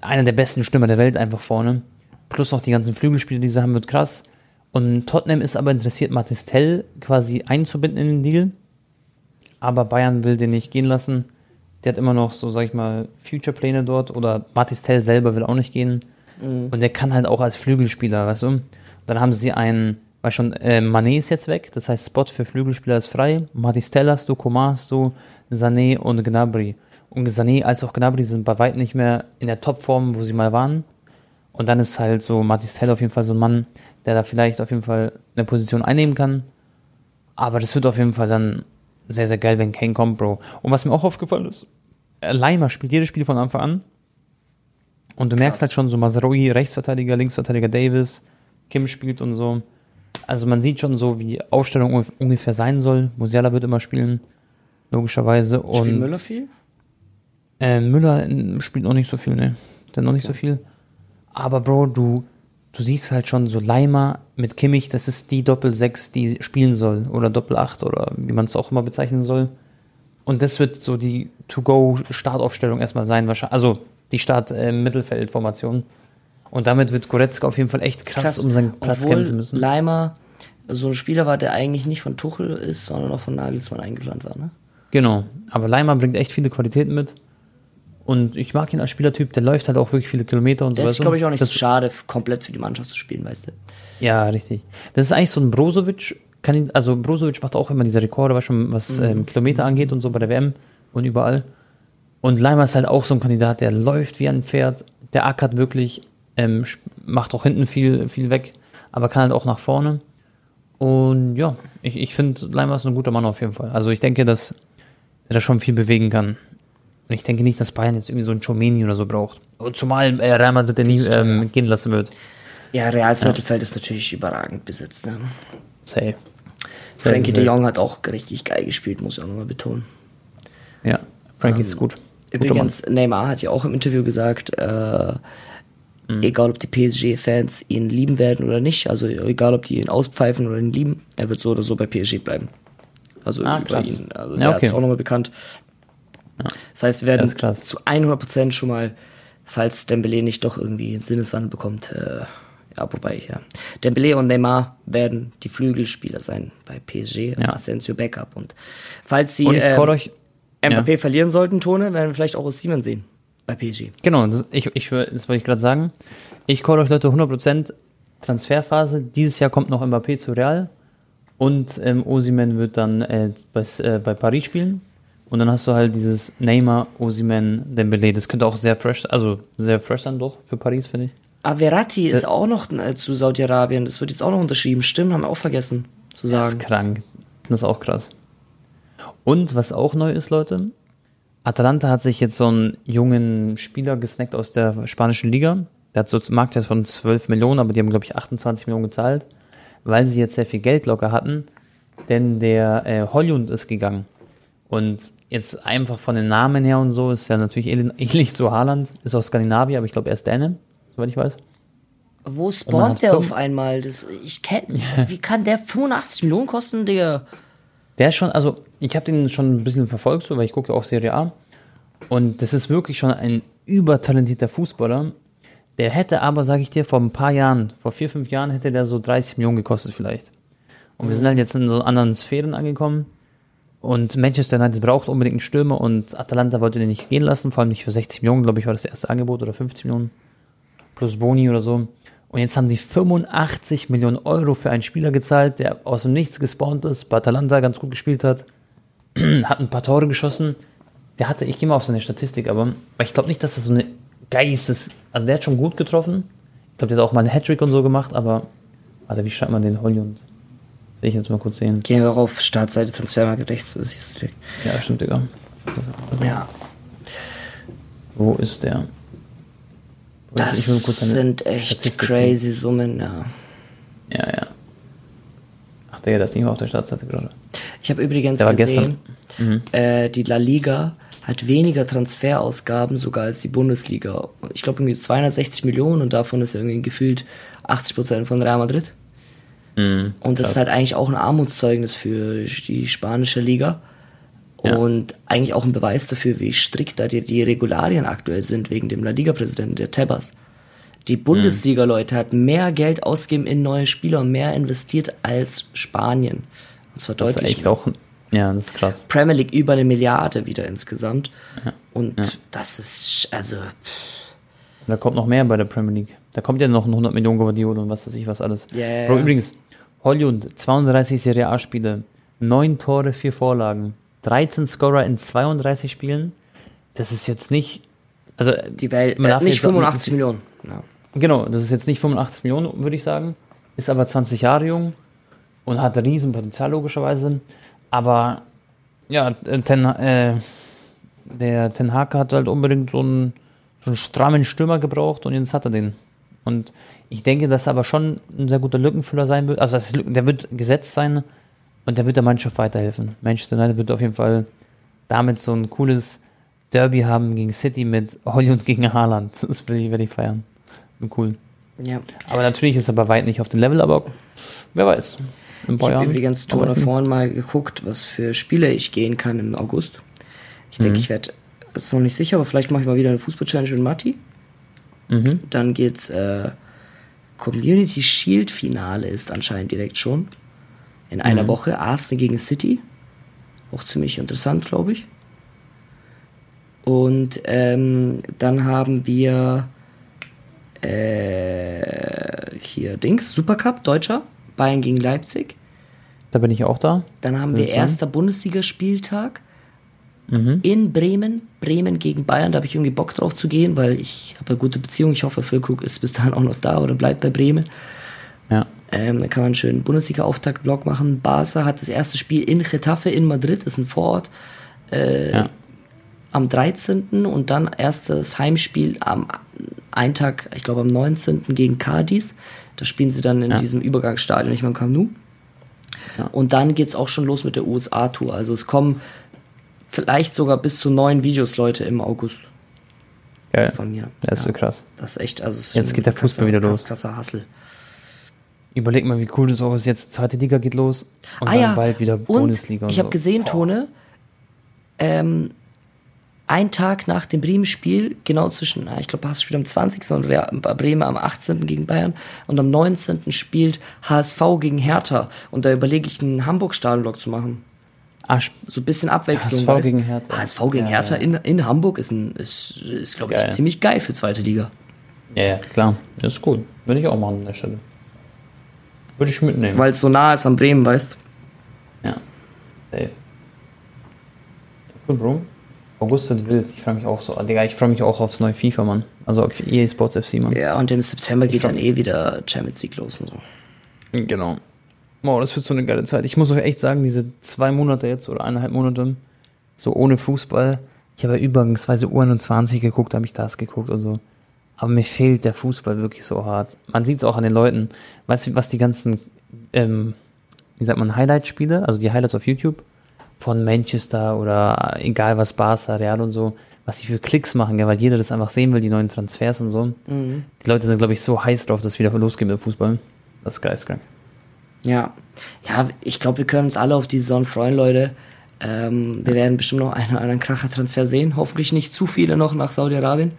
einer der besten Stürmer der Welt einfach vorne. Plus noch die ganzen Flügelspiele, die sie haben, wird krass. Und Tottenham ist aber interessiert, Mathis Tell quasi einzubinden in den Deal. Aber Bayern will den nicht gehen lassen. Der hat immer noch so, sag ich mal, Future-Pläne dort. Oder Mathis Tell selber will auch nicht gehen. Und der kann halt auch als Flügelspieler, weißt du. Dann haben sie einen, weil schon, äh, Mané ist jetzt weg. Das heißt, Spot für Flügelspieler ist frei. Mathis Tell hast du, Coman hast du, Sané und Gnabry. Und Sané als auch Gnabry sind bei weitem nicht mehr in der Topform, wo sie mal waren. Und dann ist halt so Mathis Tell auf jeden Fall so ein Mann, der da vielleicht auf jeden Fall eine Position einnehmen kann. Aber das wird auf jeden Fall dann sehr, sehr geil, wenn Kane kommt, Bro. Und was mir auch aufgefallen ist, Leimer spielt jedes Spiel von Anfang an. Und du merkst halt schon so Masroi, Rechtsverteidiger, Linksverteidiger Davis, Kim spielt und so. Also man sieht schon so, wie Aufstellung ungef- ungefähr sein soll. Musiala wird immer spielen, logischerweise. Und
Spielt Müller viel?
äh, Müller spielt noch nicht so viel, ne? Der noch nicht so viel. Aber Bro, du, du siehst halt schon so Leimer mit Kimmich, das ist die Doppel-6, die spielen soll. Oder Doppel-8 oder wie man es auch immer bezeichnen soll. Und das wird so die To-Go-Startaufstellung erstmal sein, wahrscheinlich. Also die Start-Mittelfeldformation. Und damit wird Goretzka auf jeden Fall echt krass, um seinen Platz
Obwohl
kämpfen müssen.
Leimer so ein Spieler war, der eigentlich nicht von Tuchel ist, sondern auch von Nagelsmann eingeplant war, ne?
Genau. Aber Leimer bringt echt viele Qualitäten mit. Und ich mag ihn als Spielertyp, der läuft halt auch wirklich viele Kilometer und so.
Der ist, glaube ich, auch nicht
das,
so schade, komplett für die Mannschaft zu spielen, weißt du?
Ja, richtig. Das ist eigentlich so ein Brozovic. Also Brozovic macht auch immer diese Rekorde, was schon was ähm, Kilometer angeht und so bei der WM und überall. Und Leimer ist halt auch so ein Kandidat, der läuft wie ein Pferd, der ackert wirklich, ähm, macht auch hinten viel, viel weg, aber kann halt auch nach vorne. Und ja, ich, ich finde, Leimer ist ein guter Mann auf jeden Fall. Also ich denke, dass er da schon viel bewegen kann. Und ich denke nicht, dass Bayern jetzt irgendwie so einen Chomeni oder so braucht. Und zumal äh, Real Madrid den nie ähm, gehen lassen wird.
Ja, Reals Mittelfeld ist natürlich überragend besetzt, ne?
Safe.
Frankie de Jong hat auch richtig geil gespielt, muss ich auch nochmal betonen.
Ja, Frankie ist gut.
Übrigens, Neymar hat ja auch im Interview gesagt, äh,
Mhm.
egal ob die PSG-Fans ihn lieben werden oder nicht, also egal ob die ihn auspfeifen oder ihn lieben, er wird so oder so bei PSG bleiben. Also
Ah,
über
krass.
ihn. Also
Ja,
der hat
okay.
es auch nochmal bekannt. Das heißt, wir werden
ist krass.
zu 100% schon mal, falls Dembele nicht doch irgendwie einen Sinneswandel bekommt, äh, ja, wobei, ja. Dembele und Neymar werden die Flügelspieler sein bei PSG,
Ja.
Asensio Backup. Und falls sie
Und ich
ähm,
euch.
Mbappé verlieren sollten, Tone, werden wir vielleicht auch aus Simon sehen. bei PSG.
Genau, das, ich, ich, das wollte ich gerade sagen. Ich call euch Leute 100% Transferphase. Dieses Jahr kommt noch Mbappé zu Real und ähm, Osimen wird dann äh, bei, äh, bei Paris spielen. Und dann hast du halt dieses Neymar, Osimen, Dembele. Das könnte auch sehr fresh, also sehr fresh sein doch für Paris, finde ich.
Averati ist auch noch äh, zu Saudi-Arabien. Das wird jetzt auch noch unterschrieben. Stimmt, haben wir auch vergessen zu
Das
sagen.
ist krank. Das ist auch krass. Und was auch neu ist, Leute, Atalanta hat sich jetzt so einen jungen Spieler gesnackt aus der spanischen Liga. Der hat so einen Marktwert von 12 Millionen, aber die haben, glaube ich, 28 Millionen gezahlt, weil sie jetzt sehr viel Geld locker hatten. Denn der äh, Hollund ist gegangen. Und jetzt einfach von den Namen her und so ist ja natürlich ähnlich zu Haaland. Ist aus Skandinavien, aber ich glaube, er ist Däne, soweit ich weiß.
Wo spawnt der auf einmal? Das, ich kenn, Wie kann der 85 Millionen kosten, Digga?
Der ist schon, also ich habe den schon ein bisschen verfolgt, so, weil ich gucke ja auch Serie A. Und das ist wirklich schon ein übertalentierter Fußballer. Der hätte aber, sage ich dir, vor ein paar Jahren, vor vier, fünf Jahren hätte der so 30 Millionen gekostet vielleicht. Und wir sind halt jetzt in so anderen Sphären angekommen. Und Manchester United braucht unbedingt einen Stürmer und Atalanta wollte den nicht gehen lassen, vor allem nicht für 60 Millionen, glaube ich, war das erste Angebot oder 50 Millionen plus Boni oder so. Und jetzt haben sie 85 Millionen Euro für einen Spieler gezahlt, der aus dem Nichts gespawnt ist, bei Atalanta ganz gut gespielt hat, hat ein paar Tore geschossen. Der hatte, ich gehe mal auf seine Statistik, aber ich glaube nicht, dass das so eine Geistes, also der hat schon gut getroffen. Ich glaube, der hat auch mal einen Hattrick und so gemacht, aber warte, wie schreibt man den Hollywood? Das will ich jetzt mal kurz sehen.
Gehen wir auf Startseite Transfermarkt rechts, siehst du direkt.
Ja, stimmt, Digga.
Ja,
Wo ist der?
Das sind echt
Statistik
crazy Summen, ja.
Ja, ja. Ach, Digga, das ist nicht mehr auf der Startseite gerade.
Ich habe übrigens gesehen,
gestern.
äh, die La Liga hat weniger Transferausgaben sogar als die Bundesliga. Ich glaube irgendwie 260 Millionen und davon ist irgendwie gefühlt 80 Prozent von Real Madrid.
Mhm,
Und das ist halt eigentlich auch ein Armutszeugnis für die spanische Liga.
Ja.
Und eigentlich auch ein Beweis dafür, wie strikt da die, die Regularien aktuell sind, wegen dem La Liga-Präsidenten, der Tebas. Die Bundesliga-Leute hat mehr Geld ausgegeben in neue Spieler und mehr investiert als Spanien. Und zwar
Das ist
deutlich.
echt auch. Ja, das ist krass.
Premier League über eine Milliarde wieder insgesamt. Und das ist, also,
Da kommt noch mehr bei der Premier League. Da kommt ja noch ein 100 Millionen Guardiola und was weiß ich was alles.
Ja, ja,
Bro,
ja.
übrigens, Hollywood, 32 Serie A-Spiele, 9 Tore, 4 Vorlagen, 13 Scorer in 32 Spielen. Das ist jetzt nicht, also
die Welt,
Man
äh, nicht
jetzt auch
85 Millionen. Ja.
Genau, das ist jetzt nicht 85 Millionen, würde ich sagen. Ist aber 20 Jahre jung und hat riesen Potenzial logischerweise. Aber ja, äh, Ten, äh, der Ten Hag hat halt unbedingt so einen, so einen strammen Stürmer gebraucht und jetzt hat er den. Und ich denke, dass er aber schon ein sehr guter Lückenfüller sein wird. Also der wird gesetzt sein und der wird der Mannschaft weiterhelfen. Manchester United wird auf jeden Fall damit so ein cooles Derby haben gegen City mit Hollywood gegen Haaland. Das will ich, werde ich feiern. Cool.
ja.
Aber natürlich ist er bei weit nicht auf dem Level, aber wer weiß.
Ich habe
Jahren.
übrigens
Man
Tour
nie.
vorhin mal geguckt, was für Spiele ich gehen kann im August. Ich
Mhm.
denke, ich werde, das ist noch nicht sicher, aber vielleicht mache ich mal wieder eine Fußball-Challenge mit Matti.
Mhm.
Dann geht's, äh, Community Shield Finale ist anscheinend direkt schon. In einer
Mhm.
Woche Arsenal gegen City. Auch ziemlich interessant, glaube ich. Und ähm, dann haben wir äh, hier Dings, Supercup, Deutscher, Bayern gegen Leipzig.
Da bin ich auch da.
Dann haben wir erster Bundesligaspieltag
Mhm.
in Bremen. Bremen gegen Bayern, da habe ich irgendwie Bock drauf zu gehen, weil ich habe eine gute Beziehung. Ich hoffe, Füllkrug ist bis dahin auch noch da oder bleibt bei Bremen.
Ja.
Ähm, dann kann man einen schönen Bundesliga-Auftakt-Vlog machen. Barca hat das erste Spiel in Getafe in Madrid, ist ein Vorort,
ja.
am 13. und dann erstes Heimspiel am einen Tag, ich glaube am 19. gegen Cadiz. Da spielen sie dann in
Ja.
diesem Übergangsstadion, nicht mehr im Camp Nou.
Ja.
Und dann geht's auch schon los mit der USA-Tour. Also es kommen vielleicht sogar bis zu neun Videos, Leute, im August
Geil.
von mir.
Das ist so krass.
Das ist echt, also es ist
Jetzt
ein
geht der Fußball wieder los.
Krasser Hassel.
Überleg mal, wie cool das auch ist. Jetzt zweite Liga geht los und
ah
dann
ja,
bald wieder
und
Bundesliga und
ich habe
so.
gesehen, Tone, ähm, ein Tag nach dem Bremen-Spiel, genau zwischen, na, ich glaube, Haas spielt am 20. und Rea- Bremen am 18. gegen Bayern und am 19. spielt HSV gegen Hertha und da überlege ich einen Hamburg-Stadion-Vlog zu machen.
Ah,
So ein bisschen Abwechslung.
HSV
weißt?
gegen Hertha.
HSV gegen
Ja,
Hertha
ja.
in, in Hamburg ist, ein, ist, ist glaube ich,
Geil.
ziemlich geil für zweite Liga.
ja, ja, klar. Das ist gut. Würde ich auch machen an der Stelle. Würde ich mitnehmen.
Weil es so nah ist an Bremen, weißt
Ja. Safe. Cool, Bro. August wird wild. Ich freue mich auch so. Digga, ich freue mich auch aufs neue FIFA, Mann. Also auf EA Sports FC, Mann.
Ja, und im September geht
freu
dann eh wieder Champions League los und so.
Genau. Wow, das wird so eine geile Zeit. Ich muss euch echt sagen, diese zwei Monate jetzt oder eineinhalb Monate, so ohne Fußball, ich habe ja übergangsweise U21 geguckt, habe ich das geguckt und so. Aber mir fehlt der Fußball wirklich so hart. Man sieht es auch an den Leuten. Weißt du, was die ganzen, ähm, wie sagt man, Highlight-Spiele, also die Highlights auf YouTube von Manchester oder egal was, Barca, Real und so, was die für Klicks machen, ja, weil jeder das einfach sehen will, die neuen Transfers und so. Die Leute sind, glaube ich, so heiß drauf, dass es wieder losgeht mit dem Fußball. Das ist geistkrank.
Ja, ja, ich glaube, wir können uns alle auf die Saison freuen, Leute. Ähm, wir werden bestimmt noch einen oder anderen Kracher-Transfer sehen. Hoffentlich nicht zu viele noch nach Saudi-Arabien.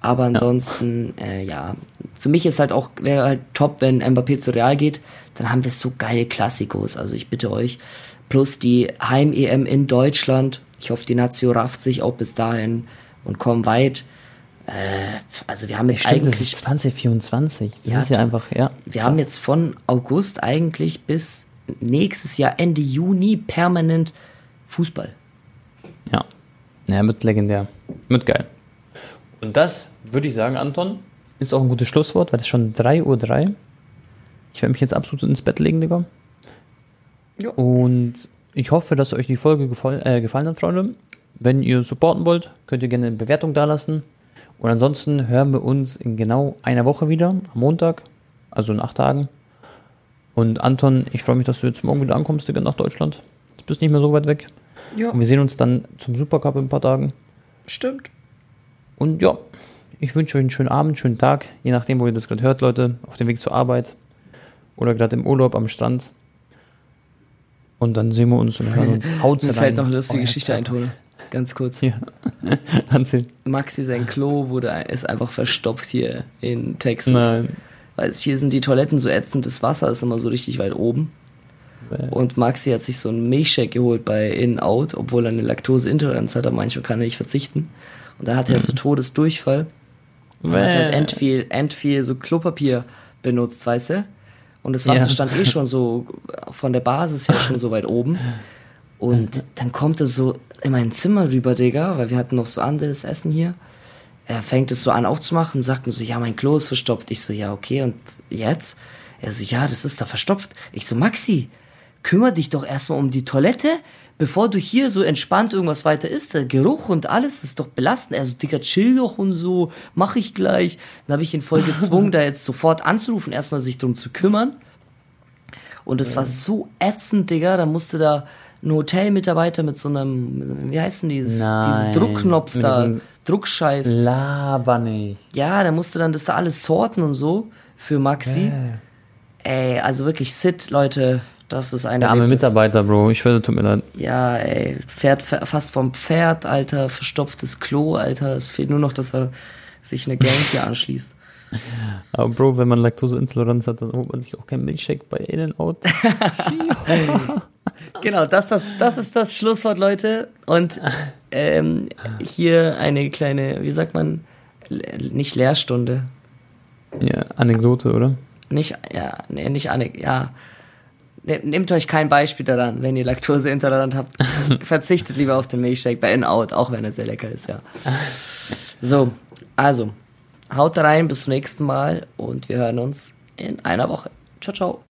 Aber ansonsten, ja. Äh, ja, für mich ist halt auch, wäre halt top, wenn Mbappé zu Real geht. Dann haben wir so geile Klassikos. Also ich bitte euch. Plus die Heim-EM in Deutschland. Ich hoffe, die Nazio rafft sich auch bis dahin und kommt weit. Äh, also wir haben jetzt
Stimmt,
eigentlich
ist 2024. Das
Ja,
ist ja einfach, ja.
wir haben jetzt von August eigentlich bis nächstes Jahr Ende Juni permanent Fußball.
Ja. Ja, wird legendär. Wird geil. Und das würde ich sagen, Anton, ist auch ein gutes Schlusswort, weil es schon 3.03 Uhr. Ich werde mich jetzt absolut ins Bett legen, Digga.
Ja.
Und ich hoffe, dass euch die Folge gefall, äh, gefallen hat, Freunde. Wenn ihr supporten wollt, könnt ihr gerne eine Bewertung dalassen. Und ansonsten hören wir uns in genau einer Woche wieder, am Montag, also in acht Tagen. Und Anton, ich freue mich, dass du jetzt morgen wieder ankommst, Digga, nach Deutschland. Du bist nicht mehr so weit weg.
Ja,
Und wir sehen uns dann zum Supercup in ein paar Tagen.
stimmt.
Und ja, ich wünsche euch einen schönen Abend, schönen Tag, je nachdem, wo ihr das gerade hört, Leute, auf dem Weg zur Arbeit oder gerade im Urlaub am Strand. Und dann sehen wir uns und hören uns. Haut
Mir fällt noch eine lustige Geschichte ein. Tone. Ganz kurz.
Ja. Erzähl.
Maxi, sein Klo wurde, ist einfach verstopft hier in Texas.
Nein.
Weil hier sind die Toiletten so ätzend, das Wasser ist immer so richtig weit oben. Und Maxi hat sich so einen Milchshake geholt bei In-Out, obwohl er eine Laktoseintoleranz hat, aber manchmal kann er nicht verzichten. Und da hat er so Todesdurchfall. Und hat halt
Bäh.
end viel, end viel so Klopapier benutzt, weißt du? Und das Wasser
Ja.
stand eh schon so von der Basis her schon so weit oben. Und dann kommt er so in mein Zimmer rüber, Digga, weil wir hatten noch so anderes Essen hier. Er fängt es so an aufzumachen, sagt mir so, ja, mein Klo ist verstopft. Ich so, ja, okay, und jetzt? Er so, ja, das ist da verstopft. Ich so, Maxi, kümmere dich doch erstmal um die Toilette, bevor du hier so entspannt irgendwas weiter isst. Der Geruch und alles ist doch belastend. Er so, Digga, chill doch und so, mach ich gleich. Dann habe ich ihn voll gezwungen, da jetzt sofort anzurufen, erstmal sich drum zu kümmern. Und es war so ätzend, Digga, da musste da ein Hotelmitarbeiter mit so einem, wie heißt denn dieses,
Nein,
diese Druckknopf da, Druckscheiß.
Laber nicht.
Ja, der musste dann das da alles sorten und so für Maxi. Ey, also wirklich Sit, Leute, das ist eine
Der arme. Mitarbeiter, Bro. Ich schwöre, tut mir leid.
Ja, ey, fährt fa- fast vom Pferd, Alter, verstopftes Klo, Alter. Es fehlt nur noch, dass er sich eine Gang hier anschließt.
Aber Bro, wenn man Laktoseintoleranz hat, dann holt man sich auch keinen Milchshake bei In-N-Out.
Genau, das, das, das ist das Schlusswort, Leute. Und ähm, hier eine kleine, wie sagt man, nicht Lehrstunde.
ja, Anekdote, oder?
Nicht, ja, nee, nicht Anne, ja. Ne- Nehmt euch kein Beispiel daran, wenn ihr Laktoseintolerant habt. Verzichtet lieber auf den Milchshake bei In-Out, auch wenn er sehr lecker ist, ja. So, also, haut rein, bis zum nächsten Mal und wir hören uns in einer Woche. Ciao, ciao.